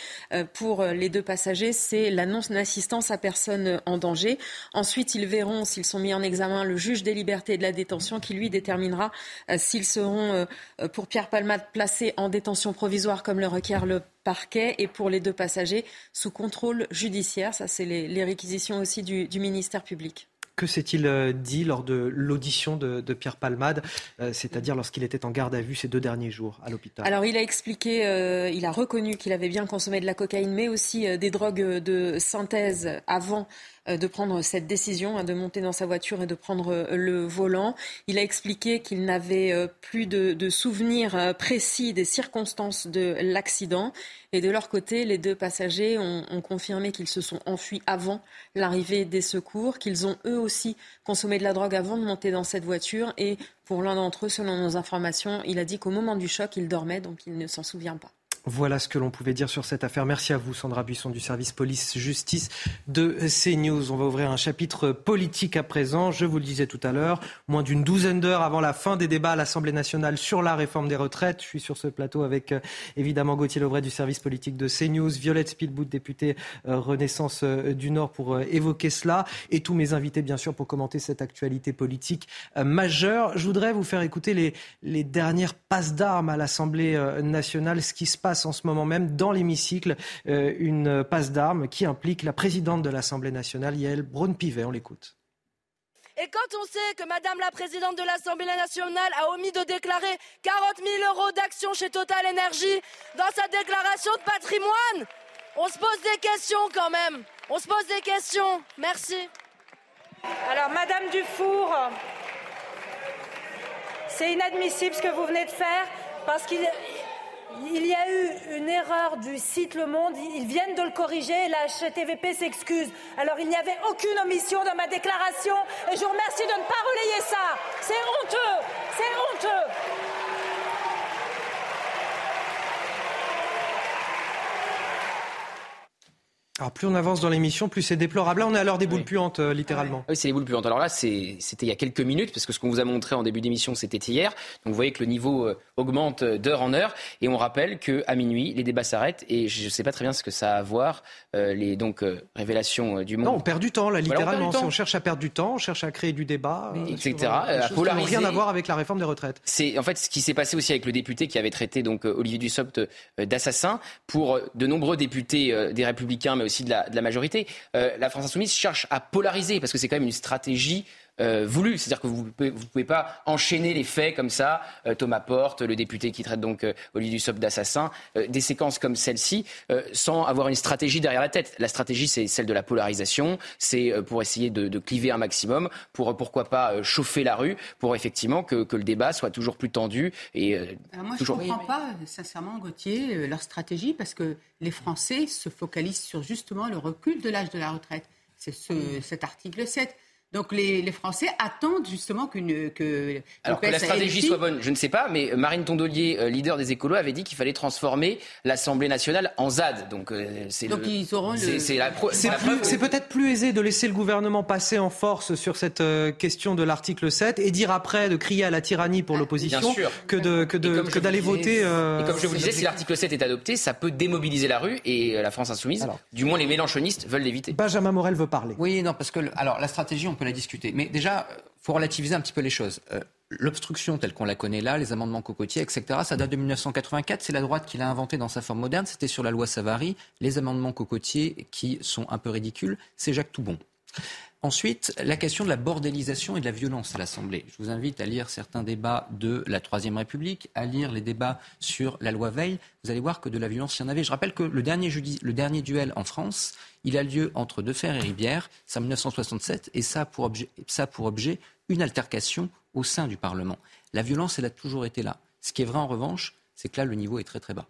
pour les deux passagers, c'est la non-assistance à personne en danger. Ensuite, ils verront s'ils sont mis en examen le juge des libertés et de la détention qui lui déterminera s'ils seront pour Pierre Palmade placés en détention provisoire comme le requiert le parquet et pour les deux passagers sous contrôle judiciaire. Ça, c'est les, réquisitions aussi du, ministère public. Que s'est-il euh, dit lors de l'audition de, Pierre Palmade, euh, c'est-à-dire lorsqu'il était en garde à vue ces deux derniers jours à l'hôpital? Alors il a expliqué, euh, il a reconnu qu'il avait bien consommé de la cocaïne, mais aussi des drogues de synthèse avant de prendre cette décision, hein, de monter dans sa voiture et de prendre euh, le volant. Il a expliqué qu'il n'avait euh, plus de, souvenirs précis des circonstances de l'accident. Et de leur côté, les deux passagers ont, confirmé qu'ils se sont enfuis avant l'arrivée des secours, qu'ils ont eux aussi consommer de la drogue avant de monter dans cette voiture. Et pour l'un d'entre eux, selon nos informations, il a dit qu'au moment du choc, il dormait, donc il ne s'en souvient pas. Voilà ce que l'on pouvait dire sur cette affaire. Merci à vous, Sandra Buisson du service police-justice de CNews. On va ouvrir un chapitre politique à présent. Je vous le disais tout à l'heure, moins d'une douzaine d'heures avant la fin des débats à l'Assemblée nationale sur la réforme des retraites. Je suis sur ce plateau avec euh, évidemment Gauthier Lovray du service politique de CNews, Violette Spielbout, députée euh, Renaissance euh, du Nord, pour évoquer cela, et tous mes invités, bien sûr, pour commenter cette actualité politique majeure. Je voudrais vous faire écouter les, les dernières passes d'armes à l'Assemblée nationale, ce qui se passe en ce moment même dans l'hémicycle euh, une passe d'armes qui implique la présidente de l'Assemblée nationale, Yael Braun-Pivet. On l'écoute. Et quand on sait que Madame la Présidente de l'Assemblée nationale a omis de déclarer 40 000 euros d'actions chez Total Energy dans sa déclaration de patrimoine, on se pose des questions quand même. On se pose des questions. Merci. Alors, Madame Dufour, c'est inadmissible ce que vous venez de faire parce qu'il il y a eu une erreur du site Le Monde. Ils viennent de le corriger et la HTVP s'excuse. Alors il n'y avait aucune omission dans ma déclaration et je vous remercie de ne pas relayer ça. C'est honteux. C'est honteux. Alors plus on avance dans l'émission, plus c'est déplorable. Là, on est à l'heure des boules puantes, euh, littéralement. oui, c'est les boules puantes. Alors là, c'était il y a quelques minutes, parce que ce qu'on vous a montré en début d'émission, c'était hier. Donc vous voyez que le niveau euh, augmente d'heure en heure. Et on rappelle qu'à minuit, les débats s'arrêtent. Et je ne sais pas très bien ce que ça a à voir, euh, les donc, révélations du monde. Non, on perd du temps, là, littéralement. on, cherche à perdre du temps, on cherche à créer du débat. etc. à polariser. rien à voir avec la réforme des retraites. C'est en fait ce qui s'est passé aussi avec le député qui avait traité donc Olivier Dussopt d'assassin. Pour de nombreux députés des Républicains, mais aussi de la, de la majorité. Euh, la France insoumise cherche à polariser parce que c'est quand même une stratégie euh, voulu. C'est-à-dire que vous ne pouvez, vous pouvez, pas enchaîner les faits comme ça. Euh, Thomas Porte, le député qui traite donc euh, Olivier Dussopt d'assassin, des séquences comme celle-ci, sans avoir une stratégie derrière la tête. La stratégie, c'est celle de la polarisation. C'est pour essayer de, de, cliver un maximum, pour pourquoi pas chauffer la rue, pour effectivement que, que le débat soit toujours plus tendu. Et, Alors moi, toujours... je ne comprends pas, sincèrement, Gauthier, leur stratégie, parce que les Français se focalisent sur justement le recul de l'âge de la retraite. C'est ce, cet article 7. Donc les, les, Français attendent justement qu'une que alors que la stratégie soit bonne, je ne sais pas, mais Marine Tondelier, euh, leader des écolos, avait dit qu'il fallait transformer l'Assemblée nationale en ZAD. Donc euh, c'est donc ils auront le... c'est peut-être plus aisé de laisser le gouvernement passer en force sur cette euh, question de l'article 7 et dire après de crier à la tyrannie pour l'opposition que de que de que d'aller voter. et comme je vous le disais, si l'article 7 est adopté, ça peut démobiliser la rue et la France insoumise, alors, du moins les mélanchonistes veulent l'éviter. Benjamin Morel veut parler. Oui, non, parce que alors la stratégie on peut la discuter. Mais déjà, il faut relativiser un petit peu les choses. Euh, L'obstruction telle qu'on la connaît là, les amendements cocotiers, etc., ça date de 1984. C'est la droite qui l'a inventé dans sa forme moderne. C'était sur la loi Savary. Les amendements cocotiers qui sont un peu ridicules, c'est Jacques Toubon. Ensuite, la question de la bordélisation et de la violence à l'Assemblée. Je vous invite à lire certains débats de la Troisième République, à lire les débats sur la loi Veil. Vous allez voir que de la violence, il y en avait. Je rappelle que le dernier, duel en France, il a lieu entre Defer et Ribière, c'est en 1967, et ça a, pour objet, ça a pour objet une altercation au sein du Parlement. La violence, elle a toujours été là. Ce qui est vrai en revanche, c'est que là, le niveau est très très bas.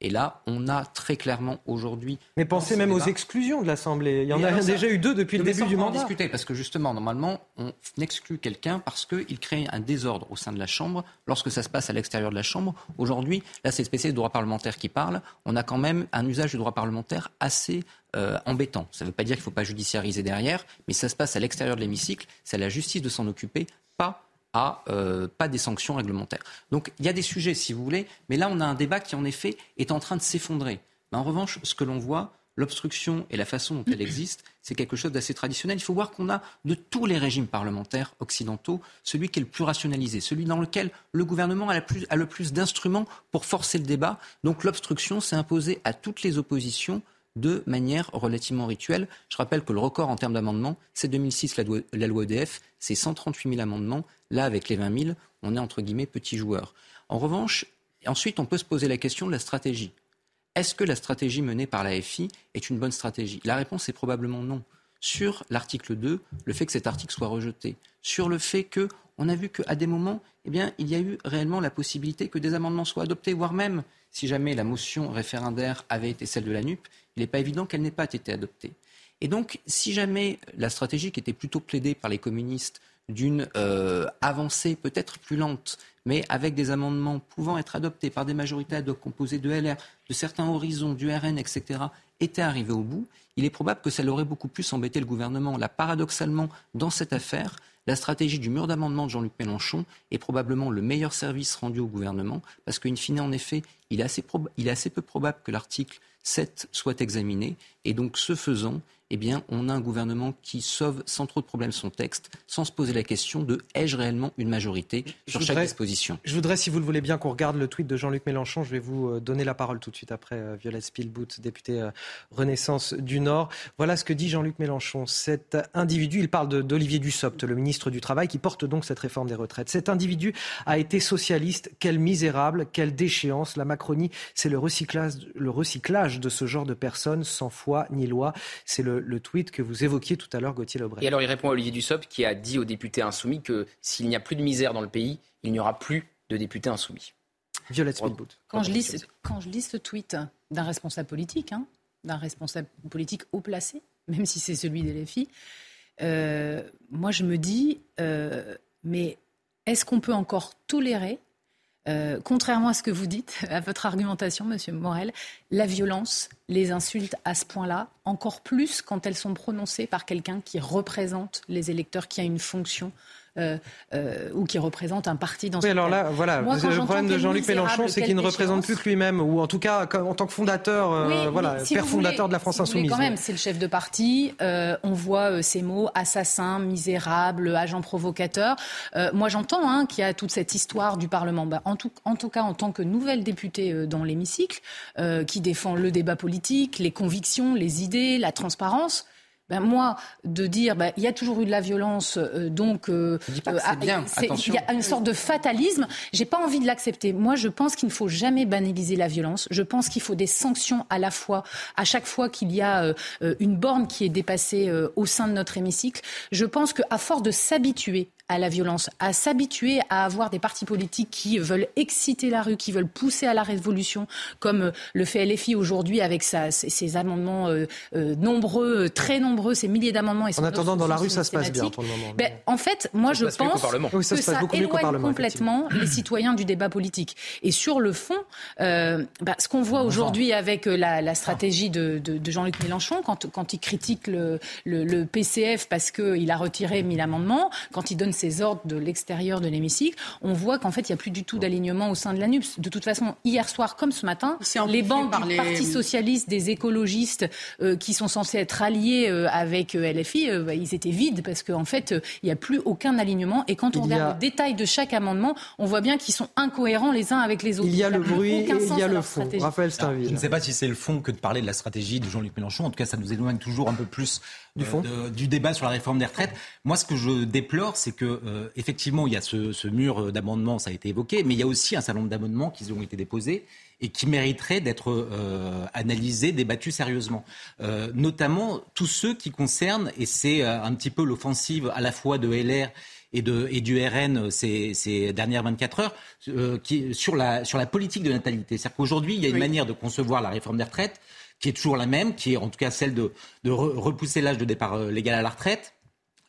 Et là, on a très clairement aujourd'hui. Mais pensez même aux exclusions de l'Assemblée. Il y en a déjà eu deux depuis le début du mandat. discuter parce que justement, normalement, on exclut quelqu'un parce qu'il crée un désordre au sein de la Chambre lorsque ça se passe à l'extérieur de la Chambre. Aujourd'hui, là, c'est le spécialiste du droit parlementaire qui parle. On a quand même un usage du droit parlementaire assez euh, embêtant. Ça ne veut pas dire qu'il ne faut pas judiciariser derrière, mais ça se passe à l'extérieur de l'hémicycle. C'est à la justice de s'en occuper, pas à euh, pas des sanctions réglementaires. Donc il y a des sujets, si vous voulez, mais là on a un débat qui en effet est en train de s'effondrer. Mais en revanche, ce que l'on voit, l'obstruction et la façon dont elle existe, c'est quelque chose d'assez traditionnel. Il faut voir qu'on a de tous les régimes parlementaires occidentaux, celui qui est le plus rationalisé, celui dans lequel le gouvernement a, a le plus d'instruments pour forcer le débat. Donc l'obstruction s'est imposée à toutes les oppositions de manière relativement rituelle. Je rappelle que le record en termes d'amendements, c'est 2006, la la loi EDF, c'est 138 000 amendements. Là, avec les 20 000, on est entre guillemets petits joueurs. En revanche, ensuite, on peut se poser la question de la stratégie. Est-ce que la stratégie menée par la FI est une bonne stratégie? La réponse est probablement non. Sur l'article 2, le fait que cet article soit rejeté, sur le fait que on a vu qu'à des moments, eh bien, il y a eu réellement la possibilité que des amendements soient adoptés, voire même, si jamais la motion référendaire avait été celle de la NUP, il n'est pas évident qu'elle n'ait pas été adoptée. Et donc, si jamais la stratégie qui était plutôt plaidée par les communistes d'une euh, avancée peut-être plus lente, mais avec des amendements pouvant être adoptés par des majorités composées de LR, de certains horizons, du RN, etc., était arrivée au bout, il est probable que ça l'aurait beaucoup plus embêté le gouvernement. Là, paradoxalement, dans cette affaire, la stratégie du mur d'amendement de Jean-Luc Mélenchon est probablement le meilleur service rendu au gouvernement, parce qu'in fine, en effet, il est assez peu probable que l'article 7 soit examiné, et donc ce faisant, eh bien, on a un gouvernement qui sauve sans trop de problèmes son texte, sans se poser la question de ai-je réellement une majorité sur chaque disposition? Je voudrais, si vous le voulez bien, qu'on regarde le tweet de Jean-Luc Mélenchon. Je vais vous euh, donner la parole tout de suite après euh, Violette Spielbout, députée euh, Renaissance du Nord. Voilà ce que dit Jean-Luc Mélenchon. Cet individu, il parle d'Olivier Dussopt, le ministre du Travail, qui porte donc cette réforme des retraites. Cet individu a été socialiste. Quel misérable, quelle déchéance. La Macronie, c'est le recyclage, le recyclage de ce genre de personnes sans foi ni loi. C'est le le, tweet que vous évoquiez tout à l'heure, Gauthier Lebret. Et alors il répond à Olivier Dussopt qui a dit aux députés insoumis que s'il n'y a plus de misère dans le pays, il n'y aura plus de députés insoumis. Violette Quand je, lis, quand je lis ce tweet d'un responsable politique, hein, d'un responsable politique haut placé, même si c'est celui des LFI, euh, moi je me dis, euh, mais est-ce qu'on peut encore tolérer euh, contrairement à ce que vous dites, à votre argumentation, Monsieur Morel, la violence, les insultes à ce point-là, encore plus quand elles sont prononcées par quelqu'un qui représente les électeurs, qui a une fonction euh, euh, ou qui représente un parti dans oui, alors là, voilà, le problème de Jean-Luc Mélenchon, c'est qu'il ne représente plus que lui-même, ou en tout cas en tant que fondateur, euh, voilà, père fondateur de la France insoumise. quand même, c'est le chef de parti. on voit ces mots assassin, misérable, agent provocateur. moi, j'entends hein, qu'il y a toute cette histoire du Parlement. Bah, en, tout, en tout cas, en tant que nouvelle députée dans l'hémicycle, qui défend le débat politique, les convictions, les idées, la transparence. Ben moi, de dire ben, il y a toujours eu de la violence, euh, donc euh, euh bien, il y a une sorte de fatalisme. J'ai pas envie de l'accepter. Moi, je pense qu'il ne faut jamais banaliser la violence. Je pense qu'il faut des sanctions à la fois, à chaque fois qu'il y a euh, une borne qui est dépassée au sein de notre hémicycle. Je pense qu'à force de s'habituer à la violence, à s'habituer à avoir des partis politiques qui veulent exciter la rue, qui veulent pousser à la révolution, comme le fait LFI aujourd'hui avec sa, ses, amendements euh, euh, nombreux, très nombreux, ces milliers d'amendements. en attendant, dans la rue, ça se passe bien pour le moment. Ben, en fait, moi, je pense que ça éloigne complètement les citoyens du débat politique. Et sur le fond, euh, ben, ce qu'on voit aujourd'hui avec la, stratégie de, de, Jean-Luc Mélenchon, quand, quand il critique le, le, le PCF parce qu'il a retiré mille amendements, quand il donne ces ordres de l'extérieur de l'hémicycle, on voit qu'en fait, il n'y a plus du tout d'alignement au sein de la NUPS. De toute façon, hier soir comme ce matin, les banques du Parti socialiste, des écologistes euh, qui sont censés être alliés euh, avec euh, LFI, bah, ils étaient vides parce qu'en fait, il n'y a plus aucun alignement. Et quand on regarde le détail de chaque amendement, on voit bien qu'ils sont incohérents les uns avec les autres. Il y a le bruit et il y a le fond. Raphaël. Je ne sais pas si c'est le fond que de parler de la stratégie de Jean-Luc Mélenchon. En tout cas, ça nous éloigne toujours un peu plus du, fond. du débat sur la réforme des retraites. Moi, ce que je déplore, c'est que euh, effectivement, il y a ce, mur d'amendements, ça a été évoqué, mais il y a aussi un certain nombre d'amendements qui ont été déposés et qui mériteraient d'être euh, analysés, débattus sérieusement. Euh, notamment tous ceux qui concernent, et c'est un petit peu l'offensive à la fois de LR et, de, et du RN ces, ces dernières 24 heures, qui, sur, la, sur la politique de natalité. C'est-à-dire qu'aujourd'hui, il y a une manière de concevoir la réforme des retraites qui est toujours la même, qui est en tout cas celle de, repousser l'âge de départ légal à la retraite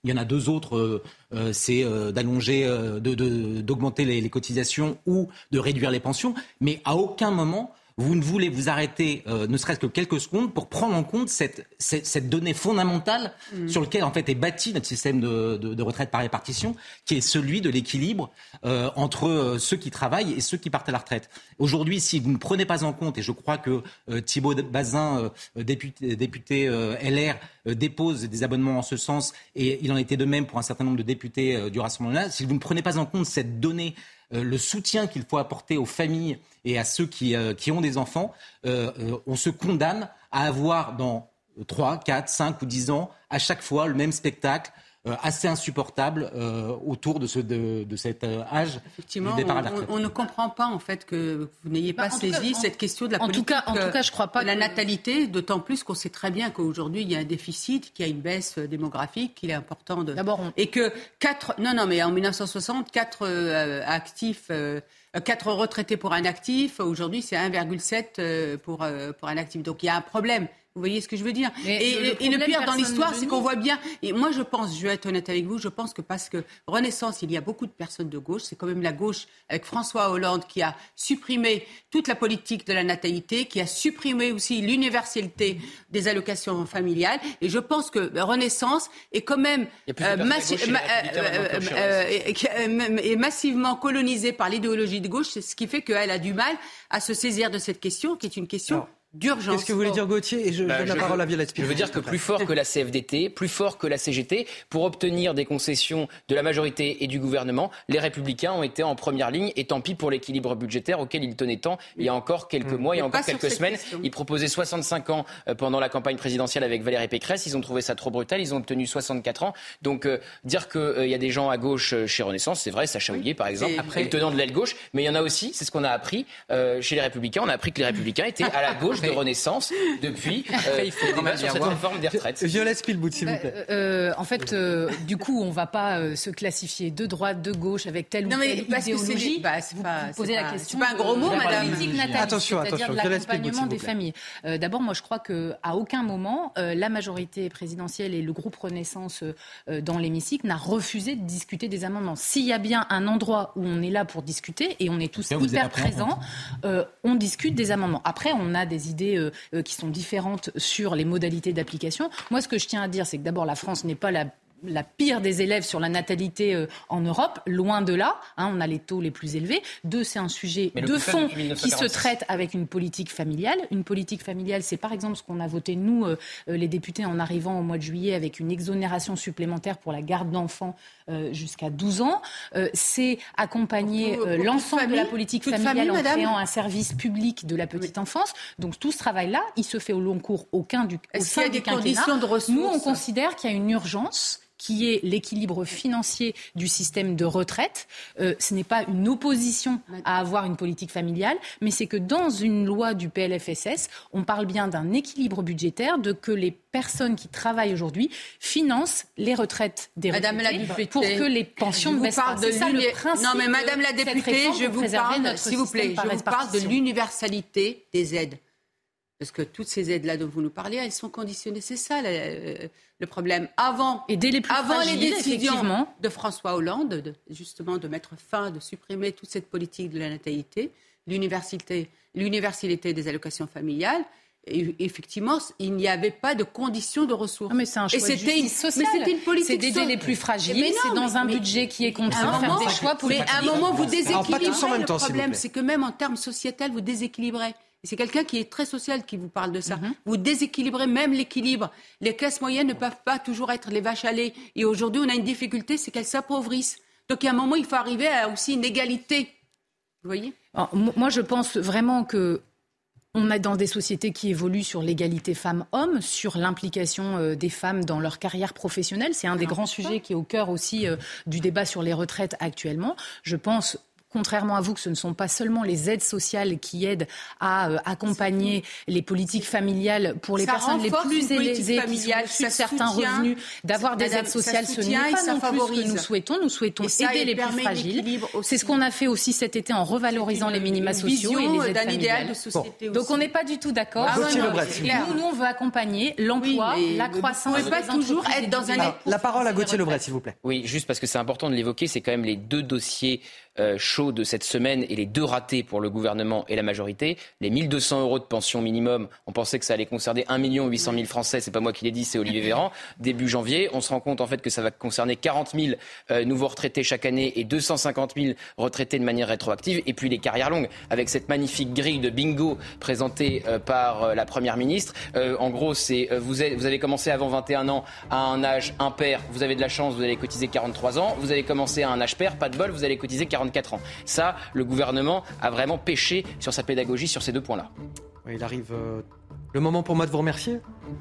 il y en a deux autres, euh, euh, c'est euh, d'allonger, d'augmenter les, cotisations ou de réduire les pensions. Mais à aucun moment, vous ne voulez vous arrêter, euh, ne serait-ce que quelques secondes, pour prendre en compte cette, cette, donnée fondamentale mm. sur laquelle en fait est bâti notre système de, de, retraite par répartition, qui est celui de l'équilibre euh, entre euh, ceux qui travaillent et ceux qui partent à la retraite. Aujourd'hui, si vous ne prenez pas en compte, et je crois que Thibault Bazin, député, député LR, dépose des abonnements en ce sens, et il en était de même pour un certain nombre de députés du Rassemblement si vous ne prenez pas en compte cette donnée euh, le soutien qu'il faut apporter aux familles et à ceux qui, euh, qui ont des enfants, euh, on se condamne à avoir dans 3, 4, 5 ou 10 ans à chaque fois le même spectacle euh, assez insupportable euh, autour de, ce, de, de cet euh, âge Effectivement, du départ à la retraite. On, on, ne comprend pas en fait que vous n'ayez pas bah, saisi cette question de la en politique. Tout cas, en tout cas, je crois pas. De la natalité, d'autant plus qu'on sait très bien qu'aujourd'hui il y a un déficit, qu'il y a une baisse démographique, qu'il est important de. D'abord, et que quatre. Non, non, mais en 1960, quatre actifs 4 retraités pour un actif. Aujourd'hui, c'est 1,7 pour, pour un actif. Donc il y a un problème. Vous voyez ce que je veux dire et, le, pire dans l'histoire, c'est qu'on voit bien. Et moi, je pense, je vais être honnête avec vous, je pense que parce que Renaissance, il y a beaucoup de personnes de gauche. C'est quand même la gauche avec François Hollande qui a supprimé toute la politique de la natalité, qui a supprimé aussi l'universalité des allocations familiales. Et je pense que Renaissance est quand même est massivement colonisée par l'idéologie de gauche. C'est ce qui fait qu'elle a du mal à se saisir de cette question, qui est une question d'urgence. Qu'est-ce que vous voulez dire Gauthier Et je bah, donne la parole à Violette Je veux dire que plus fort que la CFDT, plus fort que la CGT, pour obtenir des concessions de la majorité et du gouvernement, les Républicains ont été en première ligne. Et tant pis pour l'équilibre budgétaire auquel ils tenaient tant il y a encore quelques mmh. mois, il y a encore quelques semaines. Ils proposaient 65 ans euh, pendant la campagne présidentielle avec Valérie Pécresse. Ils ont trouvé ça trop brutal. Ils ont obtenu 64 ans. Donc euh, dire qu'il euh, y a des gens à gauche chez Renaissance, c'est vrai. Sacha Houlier, par exemple, Après... le tenant de l'aile gauche. Mais il y en a aussi, c'est ce qu'on a appris chez les Républicains. On a appris que les Républicains étaient à la gauche de Renaissance depuis. Euh, il faut débattre sur cette réforme des retraites. Violette Spilbout, s'il vous plaît. Euh, euh, en fait, du coup, on ne va pas se classifier de droite, de gauche avec telle ou telle idéologie. Bah, c'est pas, poser la question. C'est pas un gros mot, madame. Attention, attention. L'accompagnement des familles. D'abord, moi, je crois qu'à aucun moment, la majorité présidentielle et le groupe Renaissance dans l'hémicycle n'a refusé de discuter des amendements. S'il y a bien un endroit où on est là pour discuter et on est tous hyper présents, on discute des amendements. Après, on a des idées euh, euh, qui sont différentes sur les modalités d'application. Moi, ce que je tiens à dire, c'est que d'abord, la France n'est pas la la pire des élèves sur la natalité euh, en Europe, loin de là. Hein, on a les taux les plus élevés. Deux, c'est un sujet de fond qui se traite avec une politique familiale. Une politique familiale, c'est par exemple ce qu'on a voté, nous, euh, les députés, en arrivant au mois de juillet, avec une exonération supplémentaire pour la garde d'enfants jusqu'à 12 ans. c'est accompagner l'ensemble de la politique familiale en créant un service public de la petite enfance. Donc tout ce travail-là, il se fait au long cours aucun du, au sein du quinquennat. Nous, on considère qu'il y a une urgence qui est l'équilibre financier du système de retraite. Euh, ce n'est pas une opposition à avoir une politique familiale, mais c'est que dans une loi du PLFSS, on parle bien d'un équilibre budgétaire, de que les personnes qui travaillent aujourd'hui financent les retraites des Madame retraités pour que les pensions ne baissent pas. C'est ça le principe. Non, mais Madame la députée, je vous parle, s'il vous plaît, je vous parle de l'universalité des aides. Parce que toutes ces aides-là dont vous nous parlez, elles sont conditionnées. C'est ça le, problème. Avant, et dès les, plus avant les décisions de François Hollande, justement, de mettre fin, de supprimer toute cette politique de la natalité, l'universalité, l'universalité des allocations familiales, et effectivement, il n'y avait pas de conditions de ressources. mais c'est un choix et c'était une. Mais une politique. C'est d'aider les plus fragiles. C'est dans un budget qui est contraint faire des choix politiques. Mais à un moment, vous déséquilibrez. le problème, c'est que même en termes sociétals, vous déséquilibrez c'est quelqu'un qui est très social qui vous parle de ça. Mhm. Vous déséquilibrez même l'équilibre. Les classes moyennes ne peuvent pas toujours être les vaches à lait. Et aujourd'hui, on a une difficulté, c'est qu'elles s'appauvrissent. Donc, il y a un moment, il faut arriver à aussi une égalité. Vous voyez? Moi, je pense vraiment que on est dans des sociétés qui évoluent sur l'égalité femmes-hommes, sur l'implication euh, des femmes dans leur carrière professionnelle. C'est un des grands sujets qui est au cœur aussi euh, du débat sur les retraites actuellement. Je pense contrairement à vous, que ce ne sont pas seulement les aides sociales qui aident à euh, accompagner les politiques familiales pour les personnes les plus aisées familiales, qui certains revenus, d'avoir des aides sociales. Ce n'est pas non plus ce que nous souhaitons. Nous souhaitons aider les plus fragiles. C'est ce qu'on a fait aussi cet été en revalorisant les minima sociaux et les aides familiales. Donc on n'est pas du tout d'accord. Ah, nous, nous, on veut accompagner l'emploi, la croissance. On ne pas toujours être dans un... La parole à Gauthier Lebret, s'il vous plaît. Oui, juste parce que c'est important de l'évoquer, c'est quand même les deux dossiers euh, de cette semaine et les deux ratés pour le gouvernement et la majorité, les 1200 euros de pension minimum, on pensait que ça allait concerner 1 800 000 Français, c'est pas moi qui l'ai dit, c'est Olivier Véran, début janvier. On se rend compte en fait que ça va concerner 40 000 euh, nouveaux retraités chaque année et 250 000 retraités de manière rétroactive. Et puis les carrières longues, avec cette magnifique grille de bingo présentée euh, par la Première ministre. en gros, c'est vous, vous avez commencé avant 21 ans à un âge impair, vous avez de la chance, vous allez cotiser 43 ans. Vous avez commencé à un âge pair, pas de bol, vous allez cotiser 40 44 ans. Ça, le gouvernement a vraiment pêché sur sa pédagogie sur ces deux points-là. il arrive euh, le moment pour moi de vous remercier.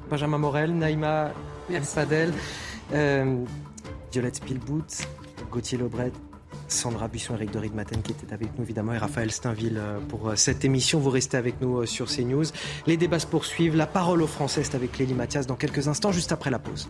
Benjamin Morel, Naïma Fadel, euh, Violette Spielboot, Gauthier Lebret, Sandra Buisson, Eric de Ridmaten qui était avec nous évidemment et Raphaël Steinville euh, pour cette émission. Vous restez avec nous sur CNews. Les débats se poursuivent. La parole aux Français, c'est avec Lélie Mathias dans quelques instants, juste après la pause.